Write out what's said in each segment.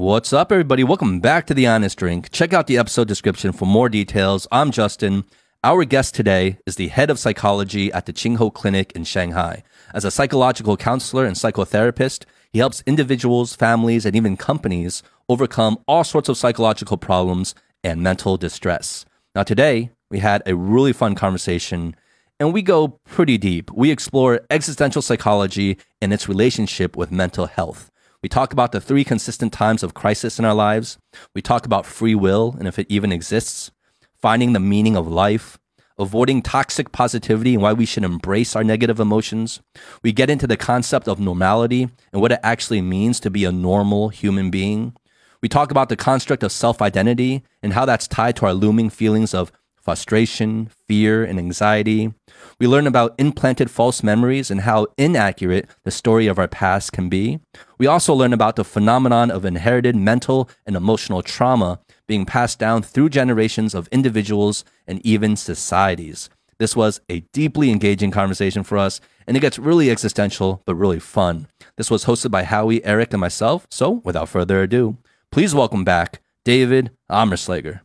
What's up, everybody? Welcome back to The Honest Drink. Check out the episode description for more details. I'm Justin. Our guest today is the head of psychology at the Chingho Clinic in Shanghai. As a psychological counselor and psychotherapist, he helps individuals, families, and even companies overcome all sorts of psychological problems and mental distress. Now, today, we had a really fun conversation and we go pretty deep. We explore existential psychology and its relationship with mental health. We talk about the three consistent times of crisis in our lives. We talk about free will and if it even exists, finding the meaning of life, avoiding toxic positivity and why we should embrace our negative emotions. We get into the concept of normality and what it actually means to be a normal human being. We talk about the construct of self identity and how that's tied to our looming feelings of frustration, fear, and anxiety. We learn about implanted false memories and how inaccurate the story of our past can be. We also learn about the phenomenon of inherited mental and emotional trauma being passed down through generations of individuals and even societies. This was a deeply engaging conversation for us, and it gets really existential, but really fun. This was hosted by Howie, Eric, and myself. So, without further ado, please welcome back David Ammerschlaeger.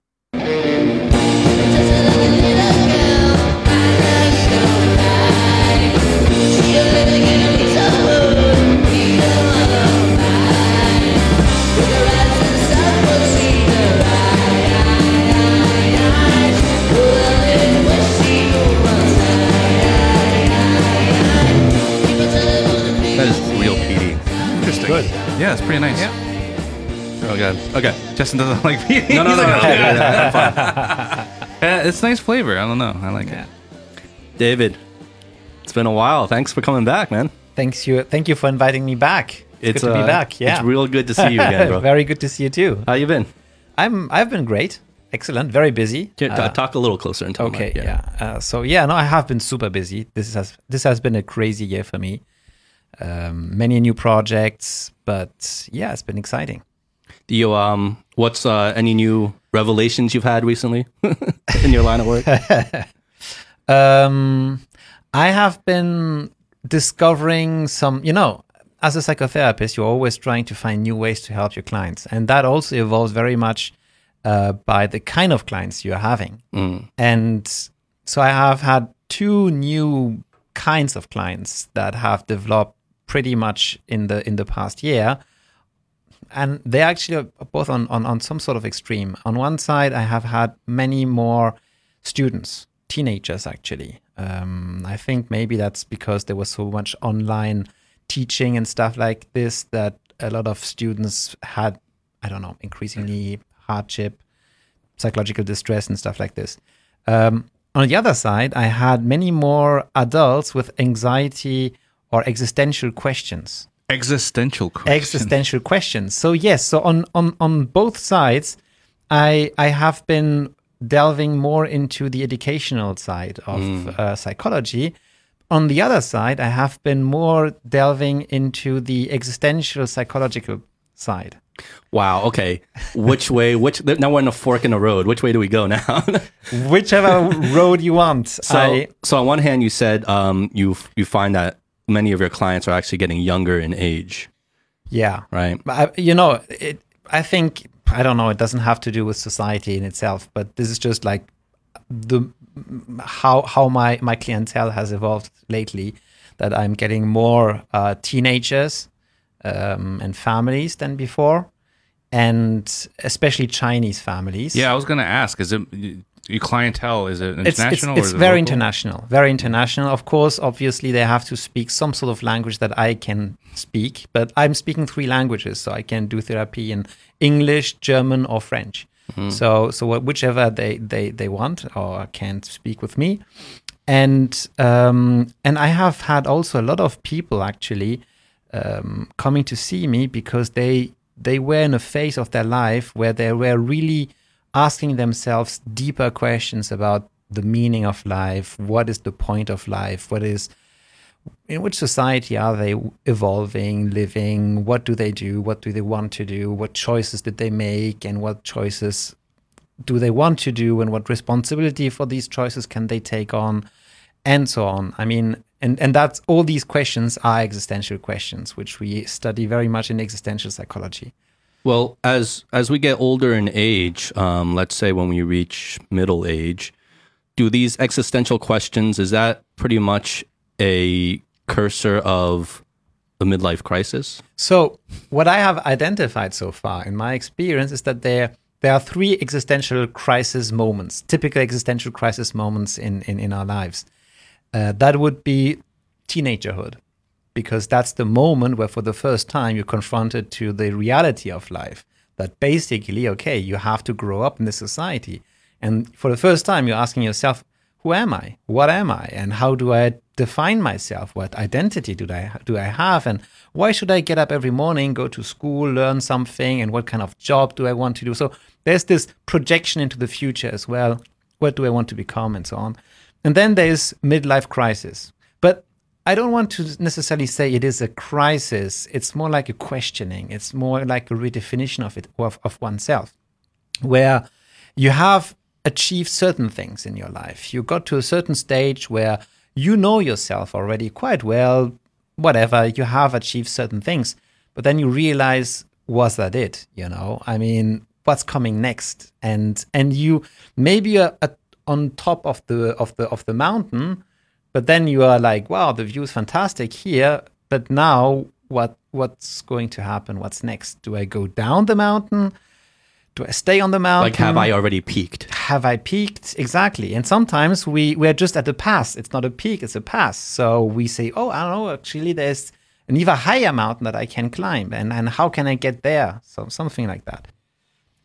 Good. Yeah, it's pretty nice. Yeah. Oh, God. Okay. Justin doesn't like PD. No, no, no, no. I'm fine. Uh, it's nice flavor. I don't know. I like it. David, it's been a while. Thanks for coming back, man. Thanks you. Thank you for inviting me back. It's, good to uh, be back. Yeah. It's real good to see you again, bro. Very good to see you too. How you been? I'm. I've been great. Excellent. Very busy. T- Uh, talk a little closer and talk. okay. mic. Yeah. Uh, so yeah, no, I have been super busy. This has this has been a crazy year for me. Um, many new projects, but yeah, it's been exciting. Do you um what's uh any new revelations you've had recently in your line of work? Um, I have been discovering some, you know, as a psychotherapist, you're always trying to find new ways to help your clients. And that also evolves very much uh, by the kind of clients you're having. Mm. And so I have had two new kinds of clients that have developed pretty much in the in the past year. And they actually are both on, on, on some sort of extreme. On one side, I have had many more students, teenagers actually. Um, I think maybe that's because there was so much online teaching and stuff like this that a lot of students had, I don't know, increasingly hardship, psychological distress, and stuff like this. Um, on the other side, I had many more adults with anxiety or existential questions Existential question. existential questions. So yes, so on on on both sides, I I have been delving more into the educational side of uh, psychology. On the other side, I have been more delving into the existential psychological side. Wow. Okay. Which way? Which now we're in a fork in the road. Which way do we go now? Whichever road you want. so, I, so on one hand, you said um you you find that many of your clients are actually getting younger in age, yeah. right? I, you know, it, I think I don't know. It doesn't have to do with society in itself, but this is just like the how how my my clientele has evolved lately. That I'm getting more uh, teenagers um, and families than before, and especially Chinese families. Yeah, I was gonna ask. Is it your clientele? Is it international? it's, or it's is it very local? international, very international. Of course, obviously, they have to speak some sort of language that I can speak, but I'm speaking three languages, so I can do therapy in English, German, or French. So, so whichever they, they, they want or can speak with me, and um, and I have had also a lot of people actually um, coming to see me because they they were in a phase of their life where they were really asking themselves deeper questions about the meaning of life, what is the point of life, what is in which society are they evolving, living, what do they do, what do they want to do, what choices did they make, and what choices do they want to do, and what responsibility for these choices can they take on, and so on. I mean, and, and that's all these questions are existential questions, which we study very much in existential psychology. Well, as as we get older in age, um, let's say when we reach middle age, do these existential questions is that pretty much a cursor of a midlife crisis? So, what I have identified so far in my experience is that there there are three existential crisis moments, typical existential crisis moments in in, in our lives. Uh, that would be teenagerhood, because that's the moment where, for the first time, you're confronted to the reality of life. That basically, okay, you have to grow up in this society, and for the first time, you're asking yourself, who am I? What am I? And how do I define myself? What identity do I do I have? And why should I get up every morning, go to school, learn something? And what kind of job do I want to do? So there's this projection into the future as well. What do I want to become, and so on. And then there's midlife crisis. I don't want to necessarily say it is a crisis. It's more like a questioning. It's more like a redefinition of it of, of oneself, where you have achieved certain things in your life. You got to a certain stage where you know yourself already quite well, whatever, you have achieved certain things, but then you realize, was that it? You know, I mean, what's coming next? And and you maybe you're at, on top of the of the of the mountain, but then you are like, wow, the view is fantastic here, but now what what's going to happen? What's next? Do I go down the mountain? do I stay on the mountain? Like, have I already peaked? Have I peaked? Exactly. And sometimes we we're just at the pass. It's not a peak; it's a pass. So we say, "Oh, I don't know. Actually, there's an even higher mountain that I can climb, and and how can I get there?" So something like that.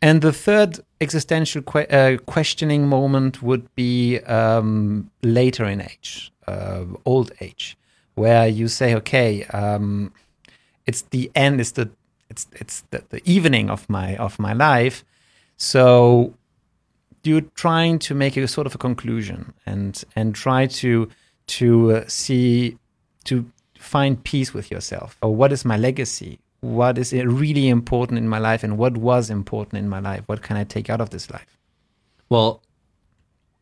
And the third existential que- uh, questioning moment would be um, later in age, uh, old age, where you say, "Okay, um, it's the end. It's the it's it's the, the evening of my of my life. So you're trying to make a sort of a conclusion and and try to to uh, see to find peace with yourself. Or what is my legacy? What is really important in my life and what was important in my life? What can i take out of this life? Well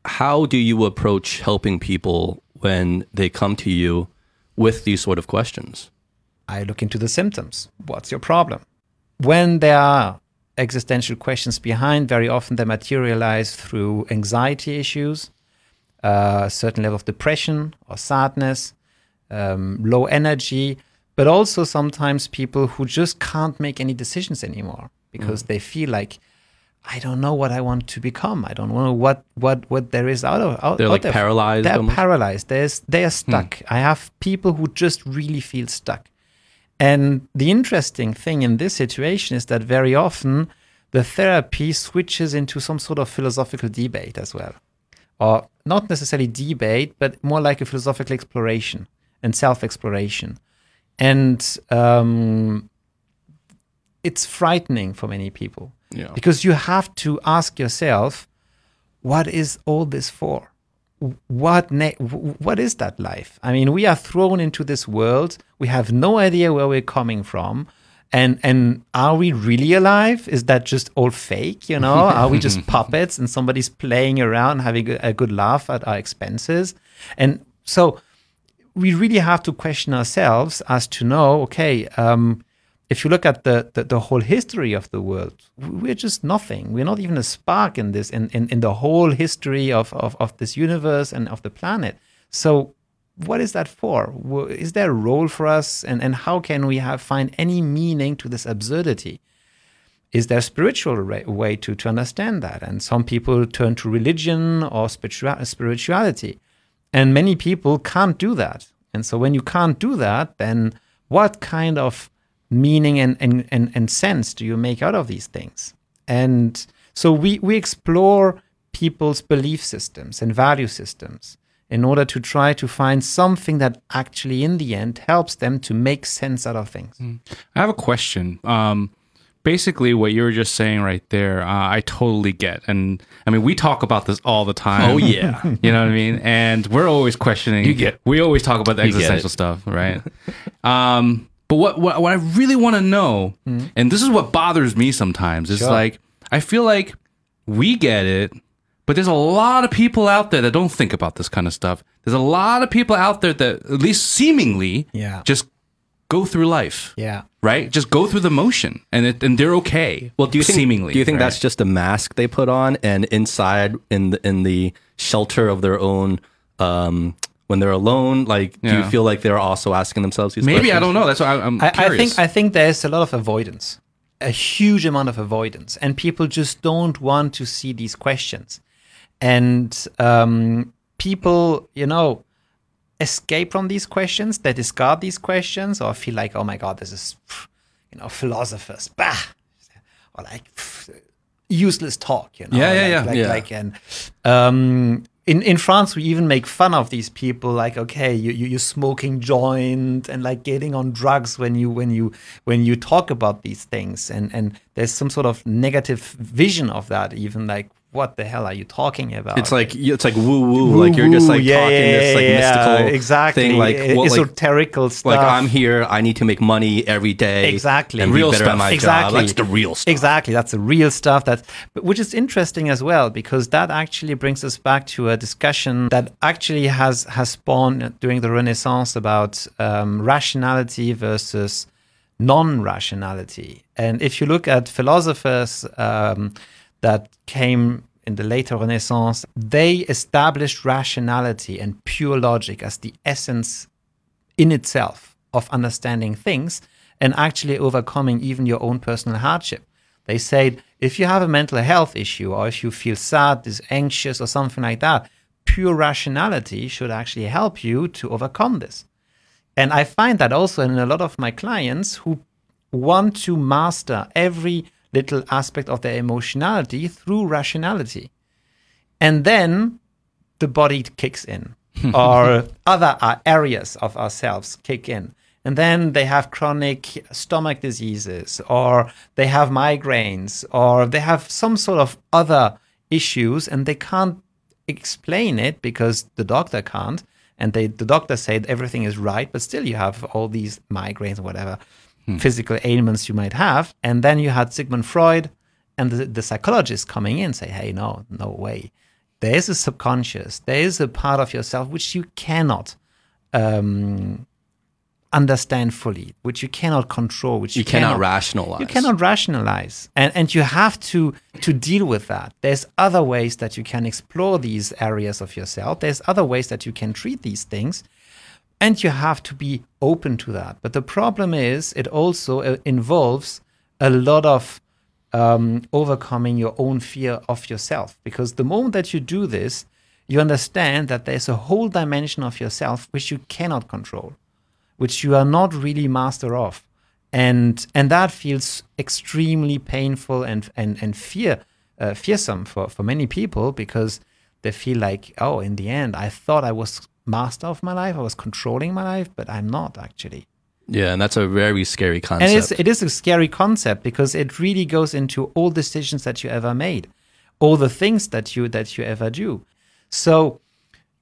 how do you approach helping people when they come to you with these sort of questions I look into the symptoms. What's your problem? When there are existential questions behind, very often they materialize through anxiety issues, uh, a certain level of depression or sadness, um, low energy, but also sometimes people who just can't make any decisions anymore because mm. they feel like, I don't know what I want to become. I don't know what what what there is out of out, They're out like there. paralyzed. They're almost? paralyzed. There's they are stuck. Hmm. I have people who just really feel stuck. And the interesting thing in this situation is that very often the therapy switches into some sort of philosophical debate as well. Or not necessarily debate, but more like a philosophical exploration and self exploration. And um, it's frightening for many people Yeah. because you have to ask yourself, what is all this for? what ne- what is that life? I mean, we are thrown into this world. We have no idea where we're coming from. And and are we really alive? Is that just all fake? You know, are we just puppets and somebody's playing around, having a, a good laugh at our expenses? And so we really have to question ourselves as to know, okay, um, if you look at the, the, the, whole history of the world, we're just nothing. We're not even a spark in this, in, in, in the whole history of, of, of this universe and of the planet. So, what is that for? Is there a role for us? And, and how can we have find any meaning to this absurdity? Is there a spiritual way to, to understand that? And some people turn to religion or spirituality. And many people can't do that. And so, when you can't do that, then what kind of meaning and, and, and, and sense do you make out of these things? And so we, we explore people's belief systems and value systems in order to try to find something that actually, in the end, helps them to make sense out of things. Mm. I have a question. Um, basically, what you were just saying right there, uh, I totally get. And I mean, we talk about this all the time. Oh, yeah. you know what I mean? And we're always questioning. You get. We always talk about the existential stuff, right? um, but what what, what I really want to know, mm-hmm. and this is what bothers me sometimes, is sure. like I feel like we get it, but there's a lot of people out there that don't think about this kind of stuff. There's a lot of people out there that at least seemingly yeah. just go through life. Yeah. right? Just go through the motion, and it, and they're okay. Well, do you think, seemingly? Do you think right? that's just a mask they put on, and inside in the in the shelter of their own, um, when they're alone, like do you feel like they're also asking themselves these? Questions? Maybe I don't know. That's why I, I'm I, I think I think there's a lot of avoidance, a huge amount of avoidance, and people just don't want to see these questions, and um, people, you know, escape from these questions. They discard these questions, or feel like, oh my god, this is, you know, philosophers, bah, or like useless talk. You know, Yeah, yeah, like, yeah. like, Yeah. like and um, in in France we even make fun of these people like okay you, you you're smoking joint and like getting on drugs when you when you when you talk about these things. And and there's some sort of negative vision of that even like what the hell are you talking about It's like it's like woo woo, like you're just like yeah, talking yeah, this like yeah, mystical exactly thing, like what, like stuff like I'm here, I need to make money every day, Exactly. and Real be better stuff. at my exactly. job. That's the real stuff. Exactly. That's the real stuff. That, which is interesting as well because that actually brings us back to a discussion that actually has has spawned during the Renaissance about um, rationality versus non-rationality. And if you look at philosophers um, that came in the later Renaissance, they established rationality and pure logic as the essence in itself of understanding things and actually overcoming even your own personal hardship. They said if you have a mental health issue or if you feel sad, is anxious or something like that, pure rationality should actually help you to overcome this. And I find that also in a lot of my clients who want to master every little aspect of their emotionality through rationality. And then the body kicks in, or other areas of ourselves kick in. And then they have chronic stomach diseases, or they have migraines, or they have some sort of other issues, and they can't explain it because the doctor can't. And they, the doctor said everything is right, but still you have all these migraines or whatever physical ailments you might have. And then you had Sigmund Freud and the, the psychologist coming in say, hey, no, no way. There is a subconscious. There is a part of yourself which you cannot um, understand fully, which you cannot control, which you, You cannot rationalize. you cannot rationalize and and you have to to deal with that there's other ways that you can explore these areas of yourself there's other ways that you can treat these things and you have to be open to that. But the problem is it also uh, involves a lot of um, overcoming your own fear of yourself. Because the moment that you do this you understand that there's a whole dimension of yourself which you cannot control which you are not really master of. And and that feels extremely painful and and and fear uh, fearsome for for many people because they feel like oh in the end i thought i was master of my life i was controlling my life but i'm not actually Yeah, and that's a very scary concept. and it's, it is a scary concept because it really goes into all decisions that you ever made, all the things that you that you ever do. So,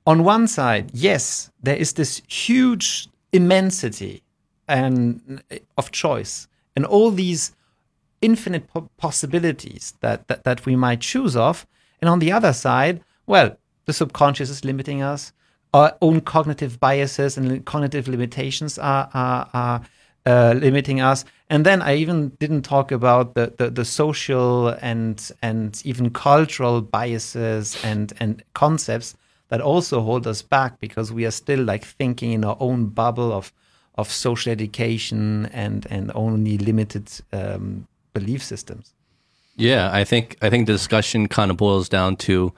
on one side, yes, there is this huge immensity and eh, of choice, and all these infinite po- possibilities that, that that we might choose of. And on the other side, well, the subconscious is limiting us. Our own cognitive biases and cognitive limitations are are, are uh, limiting us. And then I even didn't talk about the, the, the social and and even cultural biases and and concepts that also hold us back because we are still like thinking in our own bubble of of social education and and only limited um, belief systems. Yeah, I think I think the discussion kind of boils down to,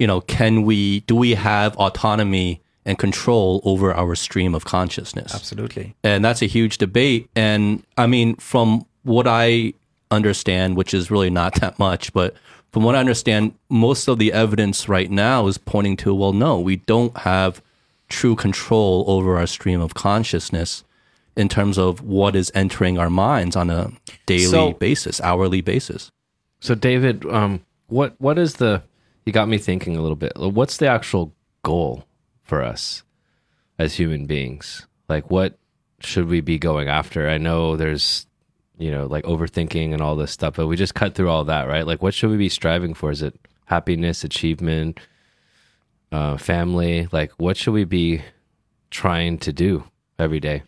you know, can we do we have autonomy and control over our stream of consciousness? Absolutely. And that's a huge debate. And I mean, from what I understand, which is really not that much, but from what I understand, most of the evidence right now is pointing to, well, no, we don't have true control over our stream of consciousness in terms of what is entering our minds on a daily So- basis, hourly basis. So, David, um, what what is the? You got me thinking a little bit. What's the actual goal for us as human beings? Like, what should we be going after? I know there's, you know, like overthinking and all this stuff, but we just cut through all that, right? Like, what should we be striving for? Is it happiness, achievement, uh, family? Like, what should we be trying to do every day?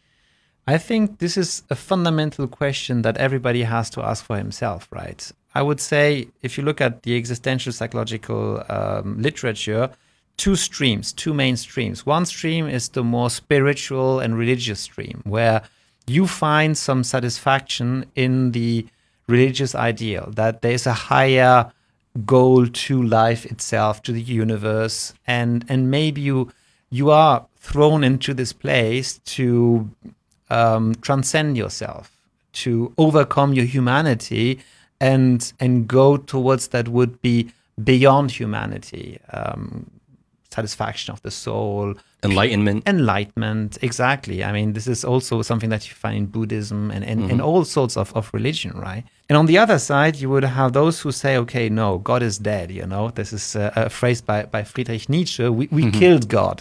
I think this is a fundamental question that everybody has to ask for himself, right? I would say if you look at the existential psychological um, literature, two streams, two main streams. One stream is the more spiritual and religious stream, where you find some satisfaction in the religious ideal that there's a higher goal to life itself, to the universe, and and maybe you you are thrown into this place to um, transcend yourself, to overcome your humanity, and and go towards that would be beyond humanity, um, satisfaction of the soul, enlightenment. Enlightenment exactly. I mean this is also something that you find in buddhism and in, Mm-hmm. in all sorts of, of religion right? And on the other side you would have those who say okay no god is dead you know? This is a, a phrase by, by friedrich nietzsche we, we Mm-hmm. killed god.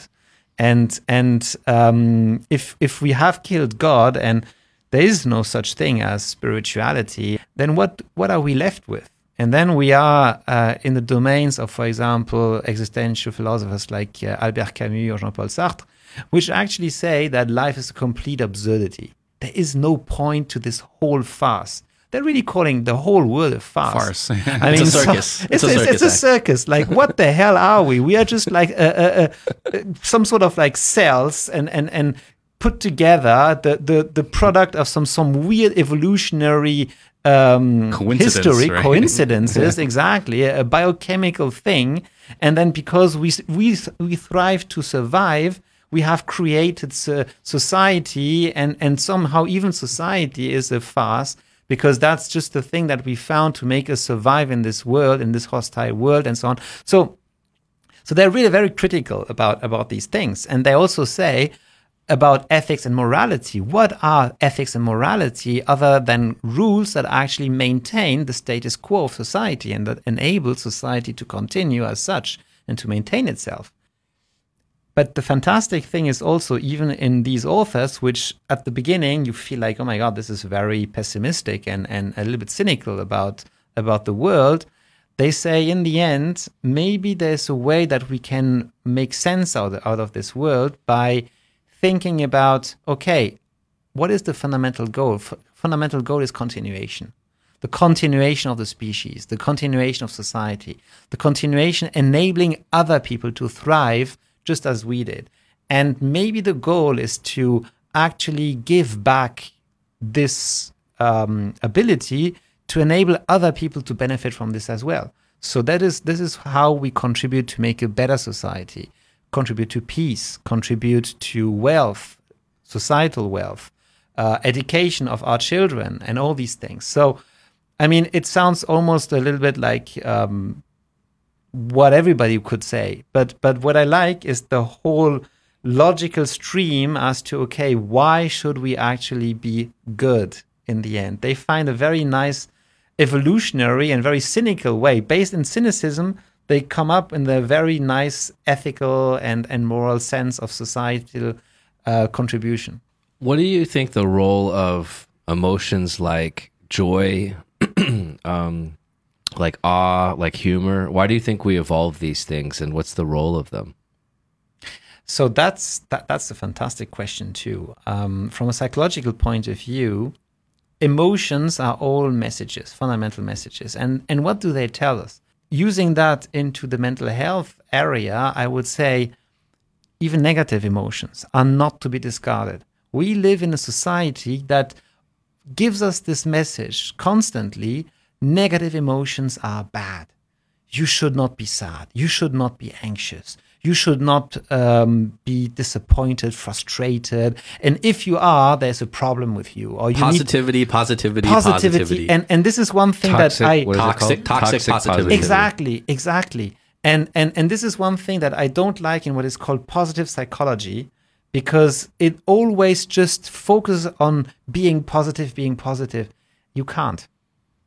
And and um, if if we have killed god and there is no such thing as spirituality then what what are we left with and then we are uh, in the domains of, for example, existential philosophers like uh, Albert Camus or Jean Paul Sartre, which actually say that life is a complete absurdity. There is no point to this whole farce. They're really calling the whole world a farce. Farce. I It's a so- circus. it's, It's a circus it's a circus. Like, what the hell are we? We are just like uh, uh, uh, some sort of like cells and and and put together the the the product of some some weird evolutionary um, Coincidence, history, right? coincidences, exactly, a biochemical thing, and then because we we we thrive to survive, we have created so- society, and and somehow even society is a farce because that's just the thing that we found to make us survive in this world, in this hostile world, and so on. So so they're really very critical about about these things, and they also say about ethics and morality. What are ethics and morality other than rules that actually maintain the status quo of society and that enable society to continue as such and to maintain itself? But the fantastic thing is also, even in these authors, which at the beginning you feel like, oh my God, this is very pessimistic and, and a little bit cynical about, about the world, they say in the end, maybe there's a way that we can make sense out, out of this world by thinking about, okay, what is the fundamental goal? F- fundamental goal is continuation. The continuation of the species, the continuation of society, the continuation enabling other people to thrive just as we did. And maybe the goal is to actually give back this um, ability to enable other people to benefit from this as well. So that is this is how we contribute to make a better society, contribute to peace, contribute to wealth, societal wealth, uh, education of our children, and all these things. So, I mean, it sounds almost a little bit like um, what everybody could say, but but what I like is the whole logical stream as to okay, why should we actually be good in the end? They find a very nice evolutionary and very cynical way based in cynicism they come up in the very nice ethical and, and moral sense of societal uh, contribution What do you think the role of emotions like joy, um, like awe, like humor? Why do you think we evolve these things, and what's the role of them? So that's that, that's a fantastic question too. Um, from a psychological point of view, emotions are all messages, fundamental messages, and and what do they tell us? Using that into the mental health area, I would say even negative emotions are not to be discarded. We live in a society that gives us this message constantly negative emotions are bad. You should not be sad. You should not be anxious. You should not um, be disappointed, frustrated. And if you are, there's a problem with you. Or you need positivity, positivity, positivity. positivity. And, and this is one thing that I. what is it Toxic- called? toxic positivity. Exactly, exactly. And and and this is one thing that I don't like in what is called positive psychology because it always just focuses on being positive, being positive. You can't.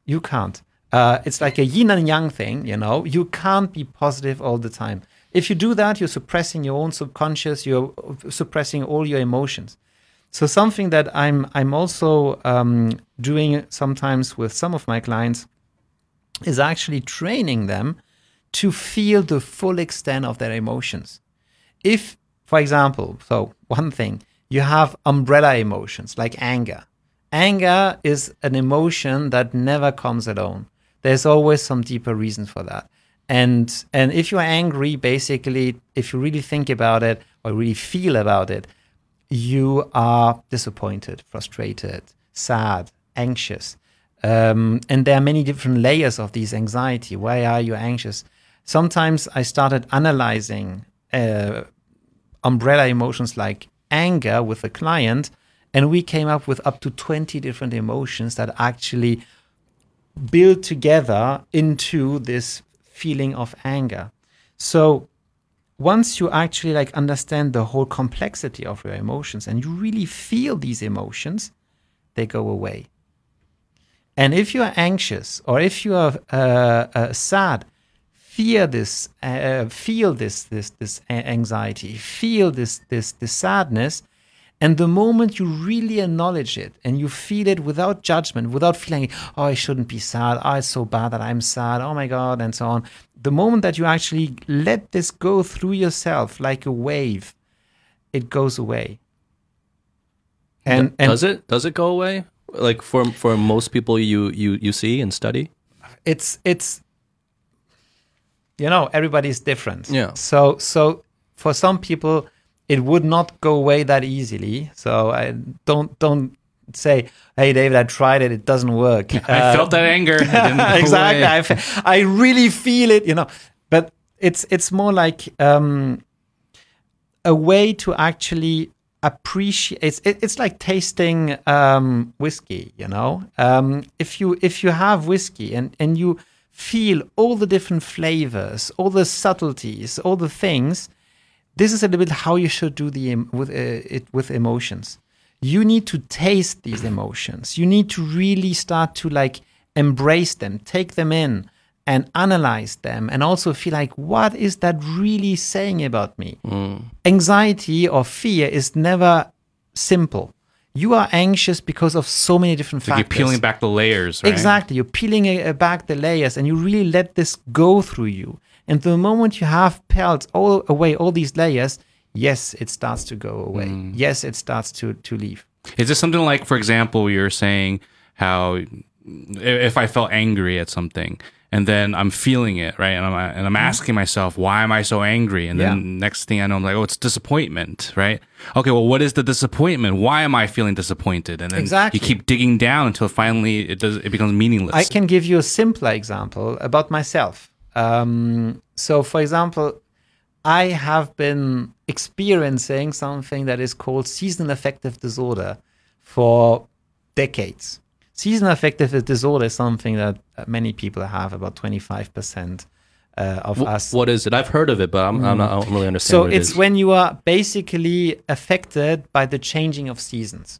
You can't. Uh, it's like a yin and yang thing, you know. You can't be positive all the time. If you do that, you're suppressing your own subconscious. You're suppressing all your emotions. So something that I'm I'm also um, doing sometimes with some of my clients is actually training them to feel the full extent of their emotions. If, for example, so one thing, you have umbrella emotions like anger. Anger is an emotion that never comes alone. There's always some deeper reason for that. And and if you're angry, basically, if you really think about it or really feel about it, you are disappointed, frustrated, sad, anxious. Um, and there are many different layers of these anxiety. Why are you anxious? Sometimes I started analyzing uh, umbrella emotions like anger with a client, and we came up with up to 20 different emotions that actually build together into this feeling of anger. So once you actually like understand the whole complexity of your emotions and you really feel these emotions, they go away. And if you are anxious or if you are uh, uh, sad, fear this, uh, feel this, this, this anxiety, feel this, this, this sadness, and the moment you really acknowledge it and you feel it without judgment, without feeling, oh, I shouldn't be sad. Oh, it's so bad that I'm sad. Oh my God, and so on. The moment that you actually let this go through yourself like a wave, it goes away. And, and does it? Does it go away? Like for for most people you you you see and study? It's it's you know everybody's different. Yeah. So so for some people it would not go away that easily. So I don't don't say, "Hey, David, I tried it; it doesn't work." I uh, felt that anger. exactly. I, I really feel it, you know. But it's it's more like um, a way to actually appreciate. It's it, it's like tasting um, whiskey, you know. Um, if you if you have whiskey and and you feel all the different flavors, all the subtleties, all the things this is a little bit how you should do the with uh, it with emotions. You need to taste these emotions. You need to really start to like embrace them, take them in, and analyze them, and also feel like what is that really saying about me? Mm. Anxiety or fear is never simple. You are anxious because of so many different so factors. You're peeling back the layers, right? Exactly. You're peeling uh, back the layers, and you really let this go through you. And the moment you have peeled all away all these layers, yes, it starts to go away. Mm. Yes, it starts to to leave. Is this something like, for example, you're saying how if I felt angry at something and then I'm feeling it, right? And I'm, and I'm mm-hmm. asking myself, why am I so angry? And then yeah. next thing I know, I'm like, oh, it's disappointment, right? Okay, well, what is the disappointment? Why am I feeling disappointed? And then exactly. you keep digging down until finally it does, it becomes meaningless. I can give you a simpler example about myself. Um, so, for example, I have been experiencing something that is called seasonal affective disorder for decades. Seasonal affective disorder is something that many people have, about 25%. Uh, of us. What is it? I've heard of it, but I'm, mm. I'm not, I don't really understand. So it's when you are basically affected by the changing of seasons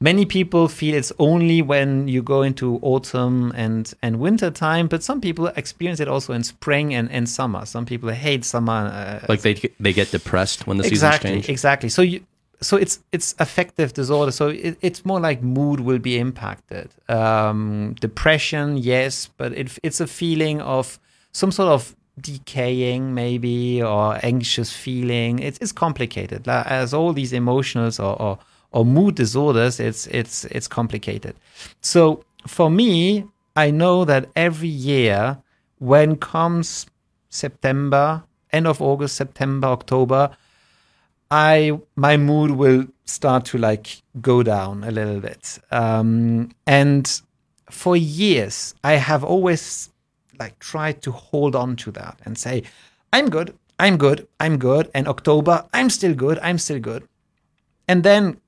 many people feel it's only when you go into autumn and and winter time but some people experience it also in spring and, and summer. Some people hate summer uh, like they they get depressed when the exactly, seasons change? exactly. So you so it's it's affective disorder. So it, it's more like mood will be impacted. Um, depression yes but it, it's a feeling of some sort of decaying maybe or anxious feeling. It's, it's complicated. As all these emotionals or, or or mood disorders, it's it's it's complicated. So for me, I know that every year when comes September, end of August, September, October, I my mood will start to like go down a little bit. Um, and for years, I have always like tried to hold on to that and say, I'm good, I'm good, I'm good. And October, I'm still good, I'm still good. And then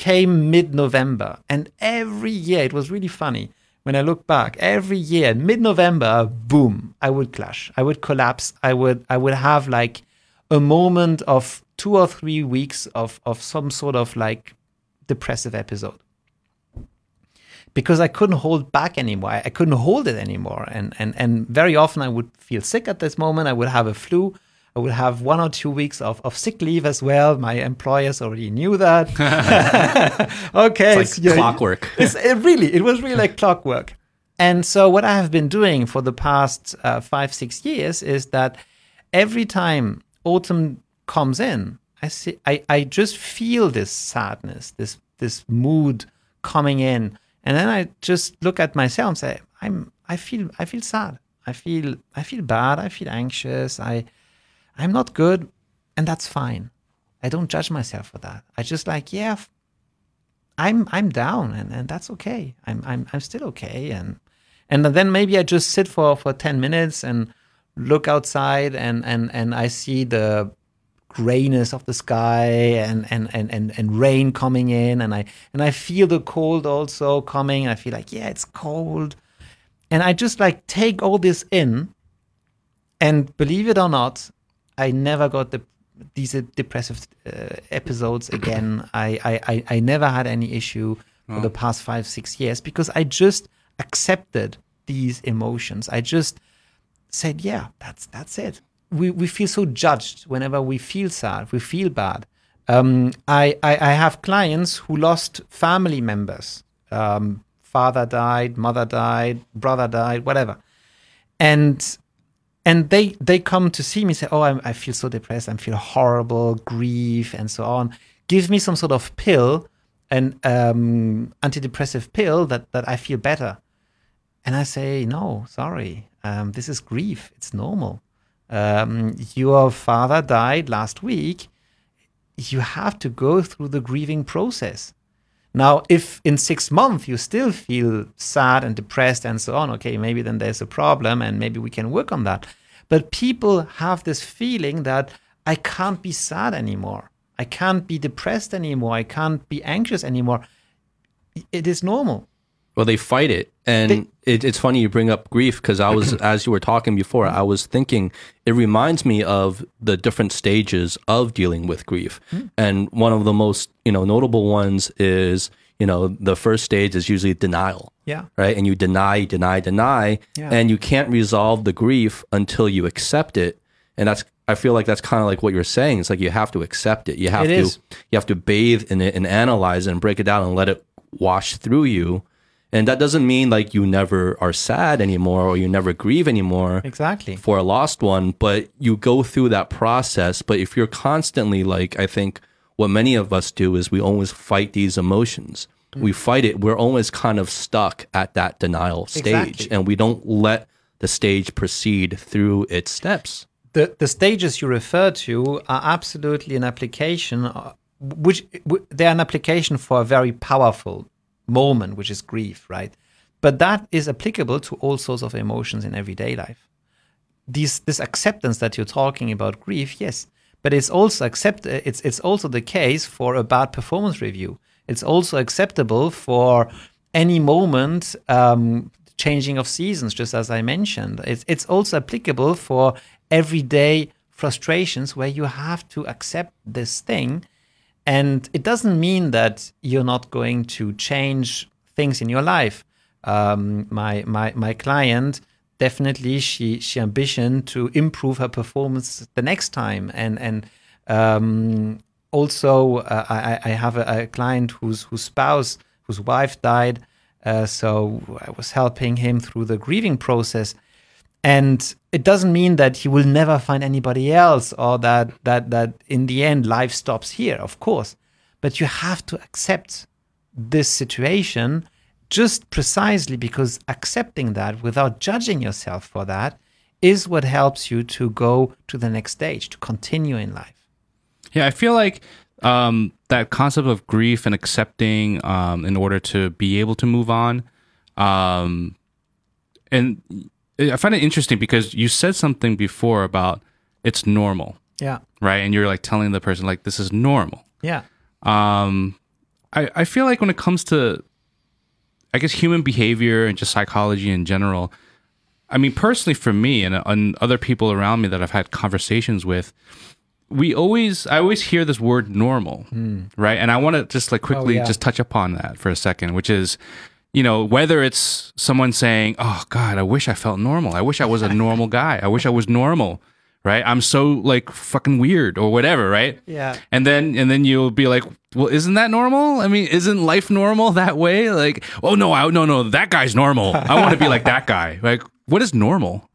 came mid November. And every year, it was really funny when I look back, every year, mid November, boom, I would clash. I would collapse. I would, I would have like a moment of two or three weeks of, of some sort of like depressive episode. Because I couldn't hold back anymore. I couldn't hold it anymore. And, and, and very often I would feel sick at this moment. I would have a flu. I will have one or two weeks of, of sick leave as well. My employers already knew that. okay, it's like it's, clockwork. It's, it really, it was really like clockwork. And so, what I have been doing for the past uh, five, six years is that every time autumn comes in, I see. I, I just feel this sadness, this this mood coming in, and then I just look at myself and say, I'm I feel I feel sad. I feel I feel bad. I feel anxious. I I'm not good, and that's fine. I don't judge myself for that. I just like yeah, I'm I'm down, and, and that's okay. I'm I'm I'm still okay, and and then maybe I just sit for for ten minutes and look outside, and and and I see the grayness of the sky and, and, and, and, and rain coming in and I and I feel the cold also coming. I feel like, yeah, it's cold. And I just like take all this in and believe it or not, I never got the these depressive uh, episodes again. I, I, I never had any issue oh. for the past five, six years because I just accepted these emotions. I just said, yeah, that's that's it we, we feel so judged whenever we feel sad, we feel bad. Um, I, I, I, have clients who lost family members. Um, father died, mother died, brother died, whatever. And and they they come to see me say, "Oh, I'm, I feel so depressed. I feel horrible, grief, and so on. Give me some sort of pill, an um, antidepressive pill that that I feel better." And I say, "No, sorry. Um, this is grief. It's normal um, your father died last week, you have to go through the grieving process. Now, if in six months you still feel sad and depressed and so on, okay, maybe then there's a problem and maybe we can work on that. But people have this feeling that I can't be sad anymore. I can't be depressed anymore. I can't be anxious anymore. It is normal. Well, they fight it, and they, it, it's funny you bring up grief because I was, as you were talking before, I was thinking it reminds me of the different stages of dealing with grief, mm. and one of the most you know notable ones is you know the first stage is usually denial, yeah, right, and you deny, deny, deny, yeah. and you can't resolve the grief until you accept it, and that's I feel like that's kind of like what you're saying. It's like you have to accept it. You have it to is. you have to bathe in it and analyze it and break it down and let it wash through you and that doesn't mean like you never are sad anymore or you never grieve anymore. Exactly. For a lost one, but you go through that process. But if you're constantly like, I think what many of us do is we always fight these emotions. Mm. We fight it. We're always kind of stuck at that denial stage exactly. and we don't let the stage proceed through its steps. The, the stages you refer to are absolutely an application, uh, which they're an application for a very powerful moment, which is grief, right? But that is applicable to all sorts of emotions in everyday life. These, this acceptance that you're talking about grief, yes, but it's also accept it's it's also the case for a bad performance review. It's also acceptable for any moment um, changing of seasons, just as I mentioned. It's it's also applicable for everyday frustrations where you have to accept this thing and it doesn't mean that you're not going to change things in your life. Um, my my my client definitely she she ambition to improve her performance the next time. And and um, also uh, I, I have a, a, client whose whose spouse whose wife died. Uh, so I was helping him through the grieving process and it doesn't mean that he will never find anybody else or that that that in the end life stops here of course. But you have to accept this situation just precisely because accepting that without judging yourself for that is what helps you to go to the next stage to continue in life. Yeah i feel like um, that concept of grief and accepting um, in order to be able to move on um, and I find it interesting because you said something before about it's normal. Yeah. Right. And you're like telling the person like this is normal. Yeah. Um, I I feel like when it comes to, I guess human behavior and just psychology in general. I mean, personally, for me and, and other people around me that I've had conversations with, we always I always hear this word normal, mm. right? And I want to just like quickly oh, yeah. just touch upon that for a second, which is you know, whether it's someone saying, "Oh God, I wish I felt normal. I wish I was a normal guy. I wish I was normal." Right? I'm so like fucking weird or whatever, right? Yeah. And then and then you'll be like, "Well, isn't that normal? I mean, isn't life normal that way?" Like, "Oh no, I, no, no, that guy's normal. I want to be like that guy." Like, what is normal?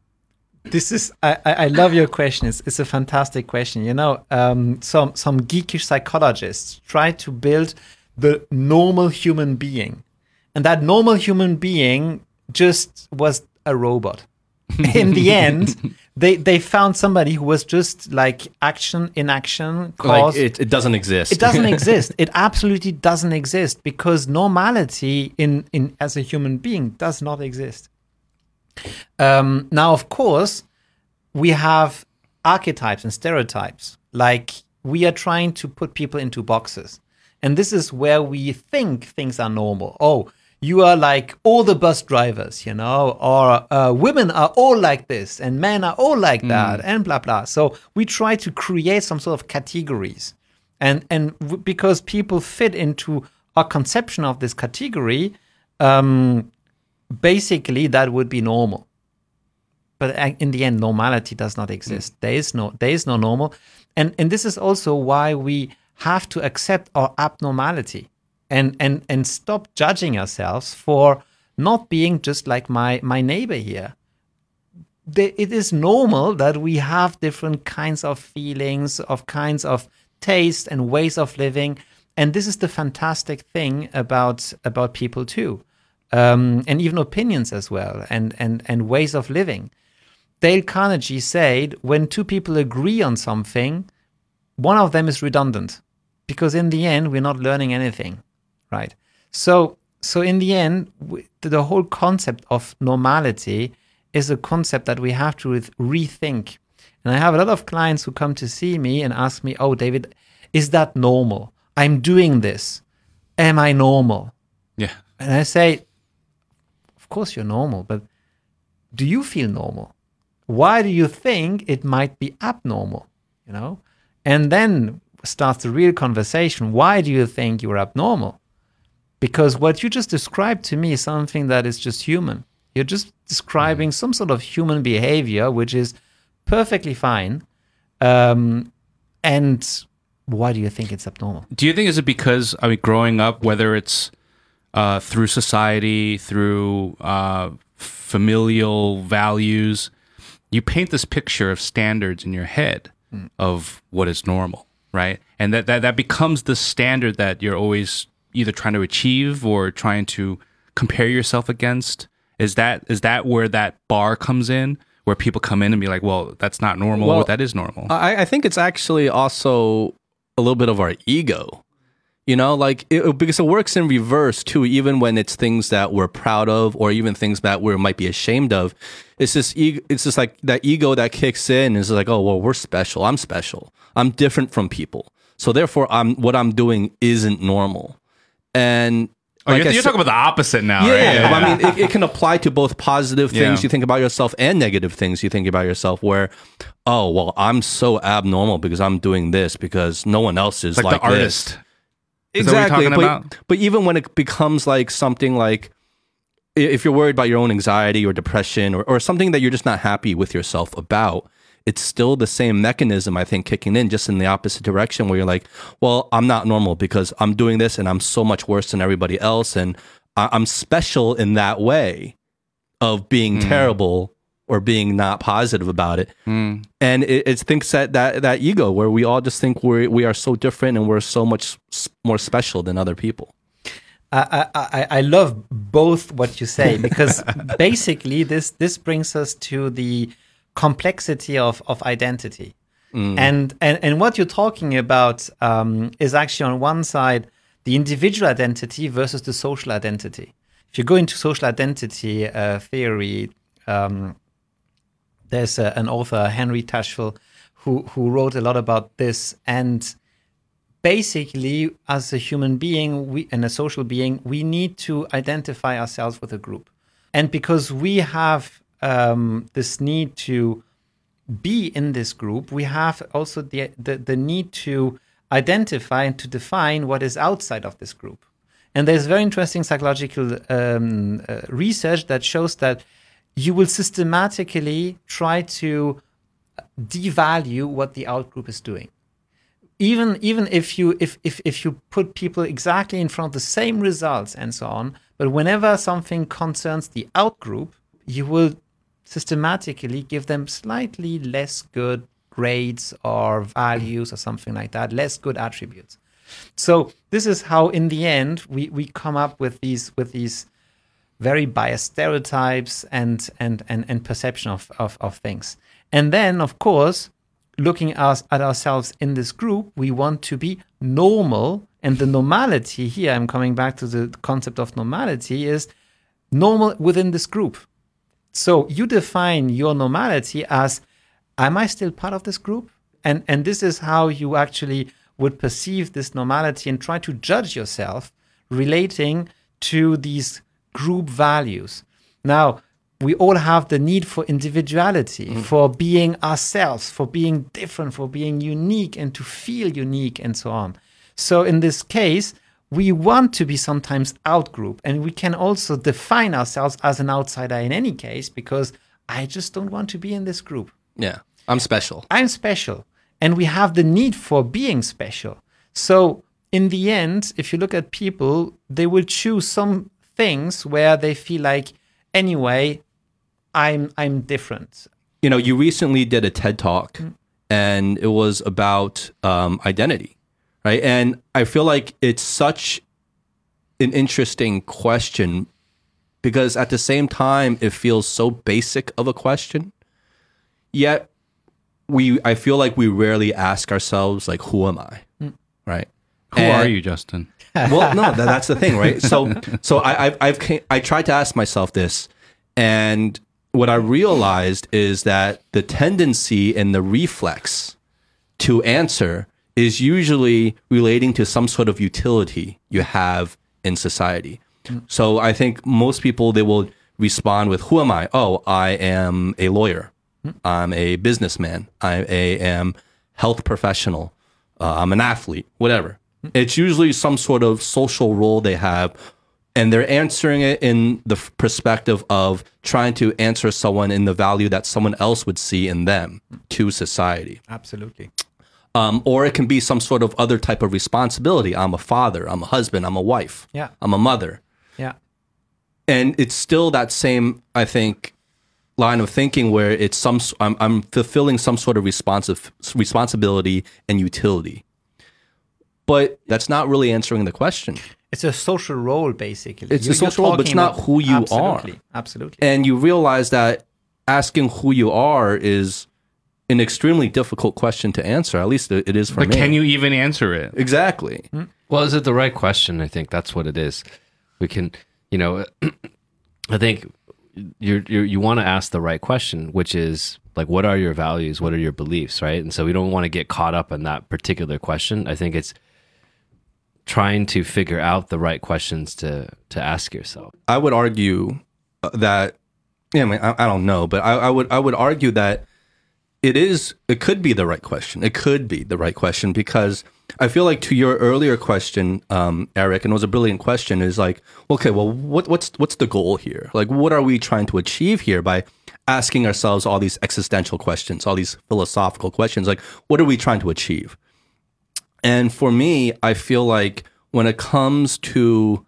this is I, I love your question. It's, it's a fantastic question. You know, um, some some geekish psychologists try to build the normal human being, and that normal human being just was a robot. In the end, they they found somebody who was just like action inaction cause. Like it, it doesn't exist. It doesn't exist. It absolutely doesn't exist because normality in in as a human being does not exist. Um, now, of course, we have archetypes and stereotypes. Like we are trying to put people into boxes. And this is where we think things are normal. Oh, you are like all the bus drivers, you know, or uh, women are all like this and men are all like mm. that and blah, blah. So we try to create some sort of categories. And, and w- because people fit into our conception of this category, um, basically that would be normal but in the end normality does not exist mm. there is no there is no normal and and this is also why we have to accept our abnormality and and and stop judging ourselves for not being just like my my neighbor here. It is normal that we have different kinds of feelings of kinds of taste and ways of living. And this is the fantastic thing about about people too um, and even opinions as well and and and ways of living. Dale Carnegie said when two people agree on something, one of them is redundant because in the end we're not learning anything, right? So so in the end the whole concept of normality is a concept that we have to rethink. And I have a lot of clients who come to see me and ask me, "Oh, David, is that normal? I'm doing this. Am I normal?" Yeah. And I say, "Of course you're normal, but do you feel normal?" why do you think it might be abnormal you know and then starts the real conversation why do you think you're abnormal because what you just described to me is something that is just human you're just describing mm. some sort of human behavior which is perfectly fine um, and why do you think it's abnormal do you think is it because i mean growing up whether it's uh, through society through uh, familial values you paint this picture of standards in your head mm. of what is normal, right? And that, that that becomes the standard that you're always either trying to achieve or trying to compare yourself against. Is that is that where that bar comes in? Where people come in and be like, "Well, that's not normal," well, or "That is normal." I, I think it's actually also a little bit of our ego you know, like it, because it works in reverse too, even when it's things that we're proud of or even things that we might be ashamed of. It's just ego, it's just like that ego that kicks in is like, oh well, we're special. I'm special. I'm different from people. So therefore, I'm what I'm doing isn't normal. And Oh, like you're, you're talking about the opposite now, yeah, right? Yeah, I mean, it, it, can apply to both positive things yeah. you think about yourself and negative things you think about yourself. Where, oh well, I'm so abnormal because I'm doing this because no one else is like, like the artist. This exactly. But, but even when it becomes like something like if you're worried about your own anxiety or depression or, or something that you're just not happy with yourself about, it's still the same mechanism, I think, kicking in just in the opposite direction where you're like, well, I'm not normal because I'm doing this and I'm so much worse than everybody else. And I'm special in that way of being mm. terrible or being not positive about it. Mm. And it, it thinks that, that that ego where we all just think we we are so different and we're so much more special than other people. I, I, I love both what you say because basically this this brings us to the complexity of, of identity. Mm. And, and and what you're talking about um, is actually on one side the individual identity versus the social identity. If you go into social identity uh, theory, um, there's a, an author Henri Tajfel who who wrote a lot about this and basically as a human being we and a social being we need to identify ourselves with a group and because we have um, this need to be in this group we have also the, the the need to identify and to define what is outside of this group. And there's very interesting psychological um, uh, research that shows that you will systematically try to devalue what the outgroup is doing. Even even if you if, if if you put people exactly in front of the same results and so on but whenever something concerns the outgroup you will systematically give them slightly less good grades or values or something like that, less good attributes. So this is how in the end we, we come up with these with these very biased stereotypes and and and, and perception of, of, of things. And then of course, looking at, at ourselves in this group, we want to be normal. And the normality here, I'm coming back to the concept of normality, is normal within this group. So you define your normality as am I still part of this group? And and this is how you actually would perceive this normality and try to judge yourself relating to these group values. Now, we all have the need for individuality, mm. for being ourselves, for being different, for being unique and to feel unique and so on. So in this case, we want to be sometimes outgroup and we can also define ourselves as an outsider in any case because I just don't want to be in this group. Yeah. I'm special. I'm special. And we have the need for being special. So, in the end, if you look at people, they will choose some things where they feel like, anyway, I'm I'm different. You know, you recently did a TED talk, mm. and it was about um, identity, right? And I feel like it's such an interesting question because at the same time, it feels so basic of a question, yet we I feel like we rarely ask ourselves like who am I? Mm. Right? Who and, are you, Justin? well, no, that, that's the thing, right? So so I I've, I've I tried to ask myself this and what I realized is that the tendency and the reflex to answer is usually relating to some sort of utility you have in society. So I think most people they will respond with who am I? Oh, I am a lawyer. I'm a businessman. I am health professional. Uh, I'm an athlete. Whatever. It's usually some sort of social role they have, and they're answering it in the perspective of trying to answer someone in the value that someone else would see in them to society. Absolutely. Um, or it can be some sort of other type of responsibility. I'm a father. I'm a husband. I'm a wife. Yeah. I'm a mother. Yeah. And it's still that same, I think, line of thinking where it's some I'm, I'm fulfilling some sort of responsive responsibility and utility but that's not really answering the question it's a social role basically it's you're, a social role but it's not who you absolutely, are absolutely and you realize that asking who you are is an extremely difficult question to answer at least it is for but me can you even answer it exactly hmm? well is it the right question i think that's what it is we can you know i think you're, you're you want to ask the right question, which is like, what are your values? What are your beliefs? Right. And so we don't want to get caught up in that particular question. I think it's trying to figure out the right questions to to ask yourself. I would argue uh, that, yeah, I mean, I, I don't know, but I, I would I would argue that it is it could be the right question. It could be the right question because I feel like to your earlier question, um, Eric, and it was a brilliant question. Is like, okay, well, what, what's what's the goal here? Like, what are we trying to achieve here by asking ourselves all these existential questions, all these philosophical questions? Like, what are we trying to achieve? And for me, I feel like when it comes to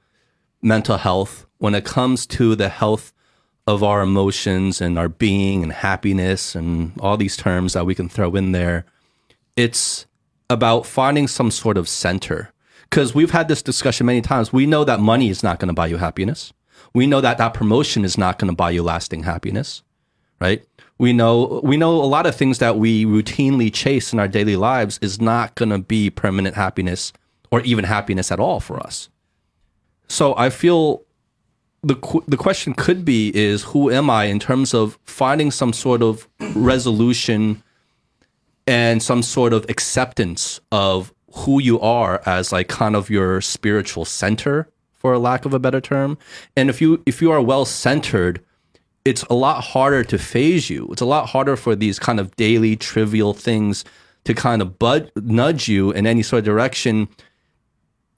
mental health, when it comes to the health of our emotions and our being and happiness and all these terms that we can throw in there, it's about finding some sort of center. Because we've had this discussion many times. We know that money is not going to buy you happiness. We know that that promotion is not going to buy you lasting happiness, right? We know we know a lot of things that we routinely chase in our daily lives is not going to be permanent happiness or even happiness at all for us. So I feel the the question could be is who am I in terms of finding some sort of resolution and some sort of acceptance of who you are as like kind of your spiritual center for a lack of a better term? And if you if you are well centered it's a lot harder to phase you. It's a lot harder for these kind of daily trivial things to kind of bud, nudge you in any sort of direction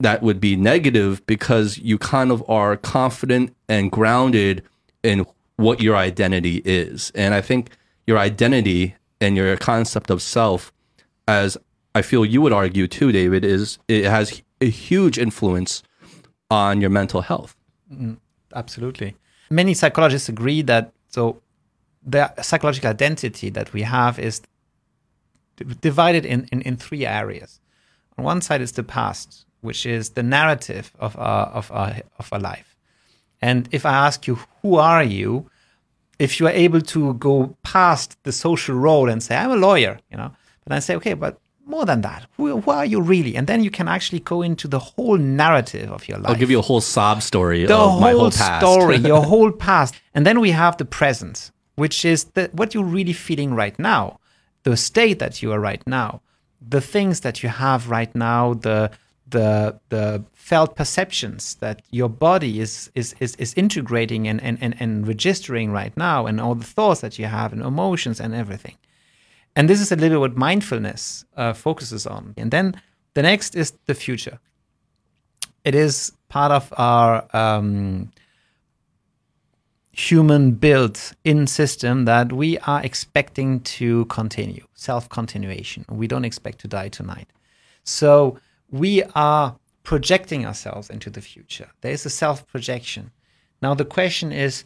that would be negative because you kind of are confident and grounded in what your identity is and i think your identity and your concept of self, as I feel you would argue too, David, is it has a huge influence on your mental health. Mm, absolutely. Many psychologists agree that so the psychological identity that we have is divided in, in, in three areas. On one side is the past, which is the narrative of our of our of our life. And if I ask you, who are you? If you are able to go past the social role and say, I'm a lawyer, you know, but I say, okay, but more than that, who, who are you really? And then you can actually go into the whole narrative of your life. I'll give you a whole sob story the of whole, my whole past. story, your whole past. And then we have the present, which is the, what you're really feeling right now, the state that you are right now, the things that you have right now, the the the felt perceptions that your body is is is, is integrating and, and, and, and registering right now, and all the thoughts that you have and emotions and everything. And this is a little bit what mindfulness uh, focuses on. And then the next is the future. It is part of our um, human built in system that we are expecting to continue self continuation. We don't expect to die tonight. So we are projecting ourselves into the future. There is a self projection. Now, the question is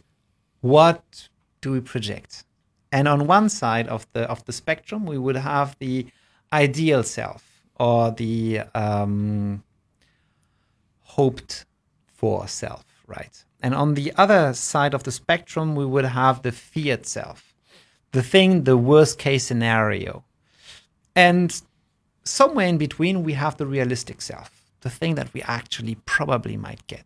what do we project? And on one side of the of the spectrum, we would have the ideal self or the um, hoped for self, right? And on the other side of the spectrum, we would have the feared self, the thing, the worst case scenario. And somewhere in between, we have the realistic self, the thing that we actually probably might get.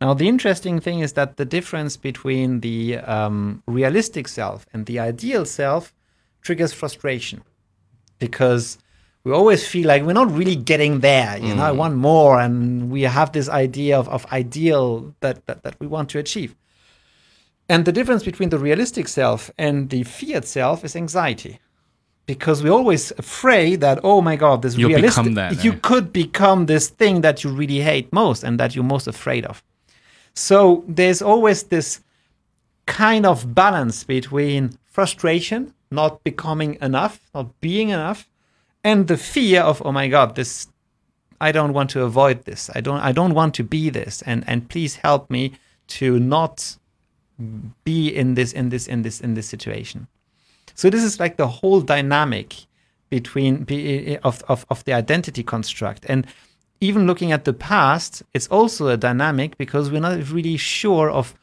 Now, the interesting thing is that the difference between the um, realistic self and the ideal self triggers frustration because we always feel like we're not really getting there. You know, I want more, and we have this idea of, of ideal that, that, that we want to achieve. And the difference between the realistic self and the feared self is anxiety. Because we're always afraid that, oh my God, this You'll realistic, become that, you eh? could become this thing that you really hate most and that you're most afraid of. So there's always this kind of balance between frustration, not becoming enough, not being enough, and the fear of, oh my God, this I don't want to avoid this. I don't I don't want to be this. And and please help me to not be in this in this in this in this situation. So this is like the whole dynamic between eh, of, of of the identity construct and even looking at the past, it's also a dynamic because we're not really sure of